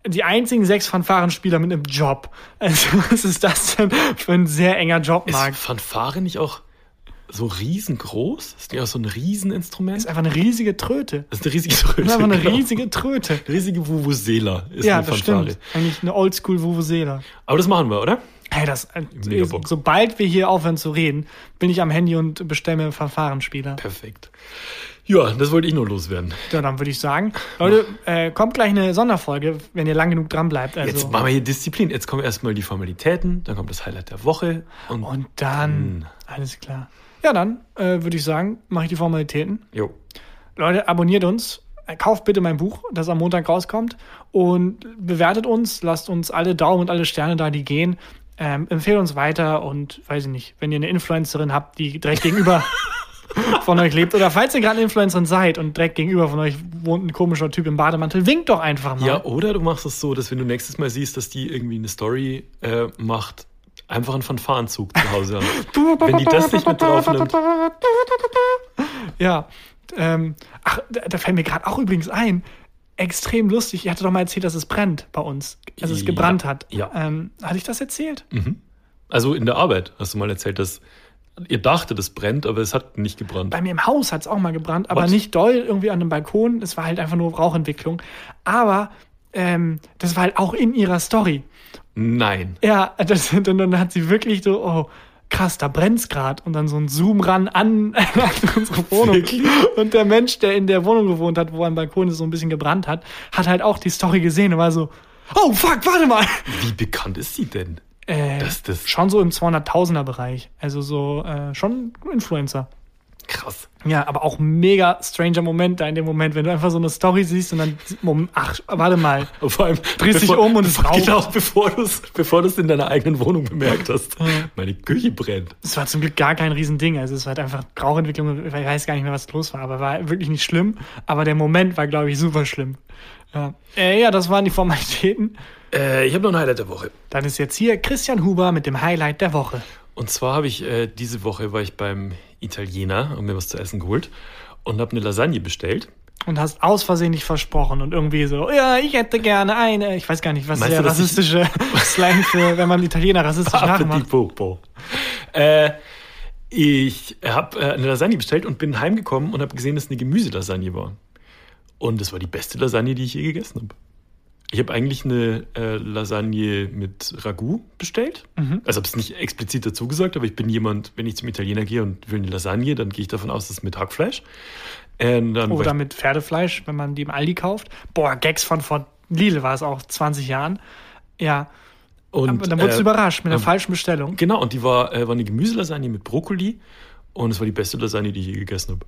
Die einzigen sechs Fanfarenspieler mit einem Job. Also, <laughs> was ist das denn für ein sehr enger Ist Jobmarkt? Fanfare nicht auch so riesengroß? Ist nicht auch so ein Rieseninstrument? ist einfach eine riesige Tröte. Das ist eine riesige Tröte. Das ist einfach eine genau. riesige Tröte. riesige Vuvuzela ist Ja, eine das Fanfare. stimmt. Eigentlich eine Oldschool Vuvuzela. Aber das machen wir, oder? Hey, das, äh, Bock. sobald wir hier aufhören zu reden, bin ich am Handy und bestelle mir einen Verfahrenspieler. Perfekt. Ja, das wollte ich nur loswerden. Ja, dann würde ich sagen, Leute, äh, kommt gleich eine Sonderfolge, wenn ihr lang genug dran bleibt. Also, Jetzt machen wir hier Disziplin. Jetzt kommen erstmal die Formalitäten, dann kommt das Highlight der Woche und, und dann, alles klar. Ja, dann äh, würde ich sagen, mache ich die Formalitäten. jo. Leute, abonniert uns. Äh, Kauft bitte mein Buch, das am Montag rauskommt. Und bewertet uns. Lasst uns alle Daumen und alle Sterne da, die gehen. Ähm, empfehlt uns weiter und weiß ich nicht, wenn ihr eine Influencerin habt, die direkt gegenüber <laughs> von euch lebt. Oder falls ihr gerade eine Influencerin seid und direkt gegenüber von euch wohnt ein komischer Typ im Bademantel, winkt doch einfach mal. Ja, oder du machst es so, dass wenn du nächstes Mal siehst, dass die irgendwie eine Story äh, macht, einfach einen Fanfarenzug zu Hause haben. <laughs> wenn die das nicht mit drauf nimmt. Ja. Ähm, ach, da, da fällt mir gerade auch übrigens ein, extrem lustig. Ihr hattet doch mal erzählt, dass es brennt bei uns. Also es gebrannt Ja, hat. ja. Ähm, hatte ich das erzählt? Also in der Arbeit hast du mal erzählt, dass ihr dachtet, es brennt, aber es hat nicht gebrannt. Bei mir im Haus hat es auch mal gebrannt, aber What? nicht doll irgendwie an einem Balkon. Es war halt einfach nur Rauchentwicklung. Aber ähm, das war halt auch in ihrer Story. Nein. Ja, das, und dann hat sie wirklich so, oh, krass, da brennt's grad Und dann so ein Zoom ran an, <laughs> an unsere Wohnung. Wirklich? Und der Mensch, der in der Wohnung gewohnt hat, wo am Balkon so ein bisschen gebrannt hat, hat halt auch die Story gesehen und war so, oh fuck, warte mal. Wie bekannt ist sie denn? Äh, Das- das- schon so im 200.000er Bereich. Also so, äh, schon Influencer. Krass. Ja, aber auch mega stranger Moment da in dem Moment, wenn du einfach so eine Story siehst und dann, ach, warte mal. <laughs> Vor allem Drehst dich um und es <laughs> bevor, raucht. Genau, bevor du es bevor du's in deiner eigenen Wohnung bemerkt hast. Meine Küche brennt. Es war zum Glück gar kein Riesending. Also es war halt einfach Rauchentwicklung. Ich weiß gar nicht mehr, was los war, aber war wirklich nicht schlimm. Aber der Moment war, glaube ich, super schlimm. Ja, äh, ja das waren die Formalitäten. Äh, ich habe noch ein Highlight der Woche. Dann ist jetzt hier Christian Huber mit dem Highlight der Woche. Und zwar habe ich äh, diese Woche war ich beim Italiener und mir was zu essen geholt und habe eine Lasagne bestellt. Und hast aus Versehen nicht versprochen und irgendwie so, ja, ich hätte gerne eine. Ich weiß gar nicht, was Meinst der du, rassistische <laughs> Slang für, wenn man Italiener rassistisch nachmacht. Popo. Äh, ich habe äh, eine Lasagne bestellt und bin heimgekommen und habe gesehen, dass es eine Gemüselasagne war. Und es war die beste Lasagne, die ich je gegessen habe. Ich habe eigentlich eine äh, Lasagne mit Ragout bestellt. Also habe es nicht explizit dazu gesagt, aber ich bin jemand, wenn ich zum Italiener gehe und will eine Lasagne, dann gehe ich davon aus, dass es mit Hackfleisch. War Oder mit Pferdefleisch, wenn man die im Aldi kauft. Boah, Gags von vor Lidl war es auch 20 Jahren. Ja, und, aber dann wurdest du äh, überrascht mit einer ähm, falschen Bestellung. Genau, und die war, äh, war eine Gemüselasagne mit Brokkoli und es war die beste Lasagne, die ich je gegessen habe.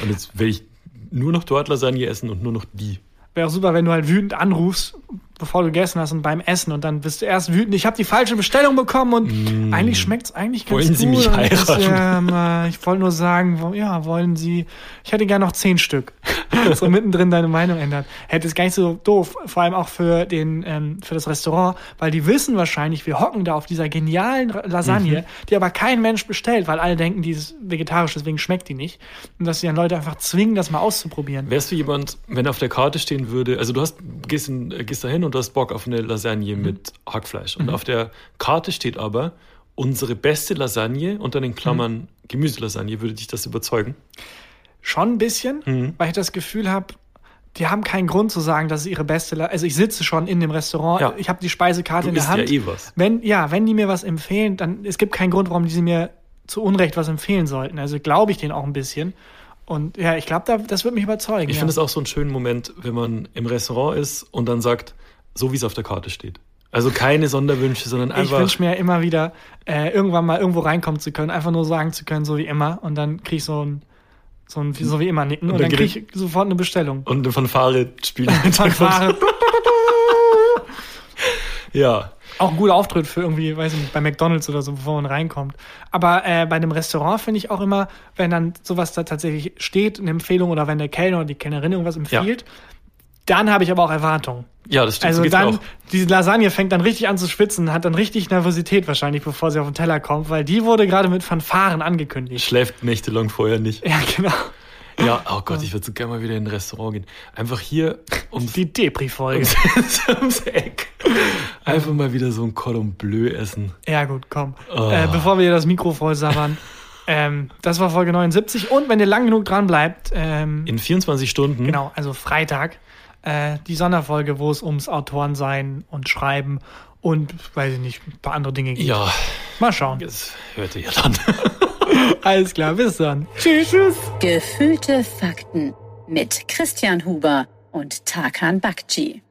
Und jetzt werde ich nur noch dort Lasagne essen und nur noch die. Wäre auch super, wenn du halt wütend anrufst, bevor du gegessen hast und beim Essen und dann bist du erst wütend, ich habe die falsche Bestellung bekommen und eigentlich schmeckt's eigentlich ganz Mm. Wollen gut. Sie mich heiraten? Ja, mal, ich wollte nur sagen, ja, wollen Sie, ich hätte gerne noch zehn Stück. <laughs> so mittendrin deine Meinung ändert. Hätte es gar nicht so doof, vor allem auch für den, ähm, für das Restaurant, weil die wissen wahrscheinlich, wir hocken da auf dieser genialen Lasagne, Mhm. die aber kein Mensch bestellt, weil alle denken, die ist vegetarisch, deswegen schmeckt die nicht. Und dass sie dann Leute einfach zwingen, das mal auszuprobieren. Wärst du jemand, wenn auf der Karte stehen würde, also du hast, gehst, in, äh, gehst da hin und du hast Bock auf eine Lasagne mit Hackfleisch. Und auf der Karte steht aber, unsere beste Lasagne, unter den Klammern Gemüselasagne, würde dich das überzeugen? Schon ein bisschen, Mhm. weil ich das Gefühl habe, die haben keinen Grund zu sagen, dass es ihre beste. La also ich sitze schon in dem Restaurant, Ja. ich habe die Speisekarte Du in der Hand. ja eh was. Wenn ja, wenn die mir was empfehlen, dann es gibt keinen Grund, warum die sie mir zu Unrecht was empfehlen sollten. Also glaube ich denen auch ein bisschen. Und ja, ich glaube, da, das wird mich überzeugen. Ich ja. finde es auch so einen schönen Moment, wenn man im Restaurant ist und dann sagt, so wie es auf der Karte steht. Also keine Sonderwünsche, sondern ich einfach. wünsche mir immer wieder, äh, irgendwann mal irgendwo reinkommen zu können, einfach nur sagen zu können, so wie immer. Und dann kriege ich so ein, so ein so wie immer nicken und, Und dann dann kriege ich sofort eine Bestellung. und eine Fanfare spielen. <laughs> Fanfare. <laughs> Ja. Auch ein guter Auftritt für irgendwie, weiß ich nicht, bei McDonalds oder so, bevor man reinkommt. Aber äh, bei einem Restaurant finde ich auch immer, wenn dann sowas da tatsächlich steht, eine Empfehlung oder wenn der Kellner oder die Kellnerin irgendwas empfiehlt, dann habe ich aber auch Erwartungen. Ja, das stimmt. Also so dann, diese Lasagne fängt dann richtig an zu schwitzen, hat dann richtig Nervosität wahrscheinlich, bevor sie auf den Teller kommt, weil die wurde gerade mit Fanfaren angekündigt. Schläft nächtelang vorher nicht. Ja, genau. Ja, oh Gott, ich würde so gerne mal wieder in ein Restaurant gehen. Einfach hier ums, Die Depri-Folge. <laughs> ums Eck. Einfach mal wieder so ein Cordon Bleu essen. Ja, gut, komm. Oh. Äh, bevor wir das Mikro voll sabbern. <laughs> ähm, das war Folge 79. Und wenn ihr lang genug dran bleibt, ähm, In 24 Stunden. Genau, also Freitag. Äh, die Sonderfolge, wo es ums Autorensein und Schreiben und, weiß ich nicht, ein paar andere Dinge geht. Ja, Mal schauen. das hört ihr ja dann. <laughs> Alles klar, bis dann. Tschüss. Tschüss. Gefühlte Fakten mit Christian Huber und Tarkan Bakci.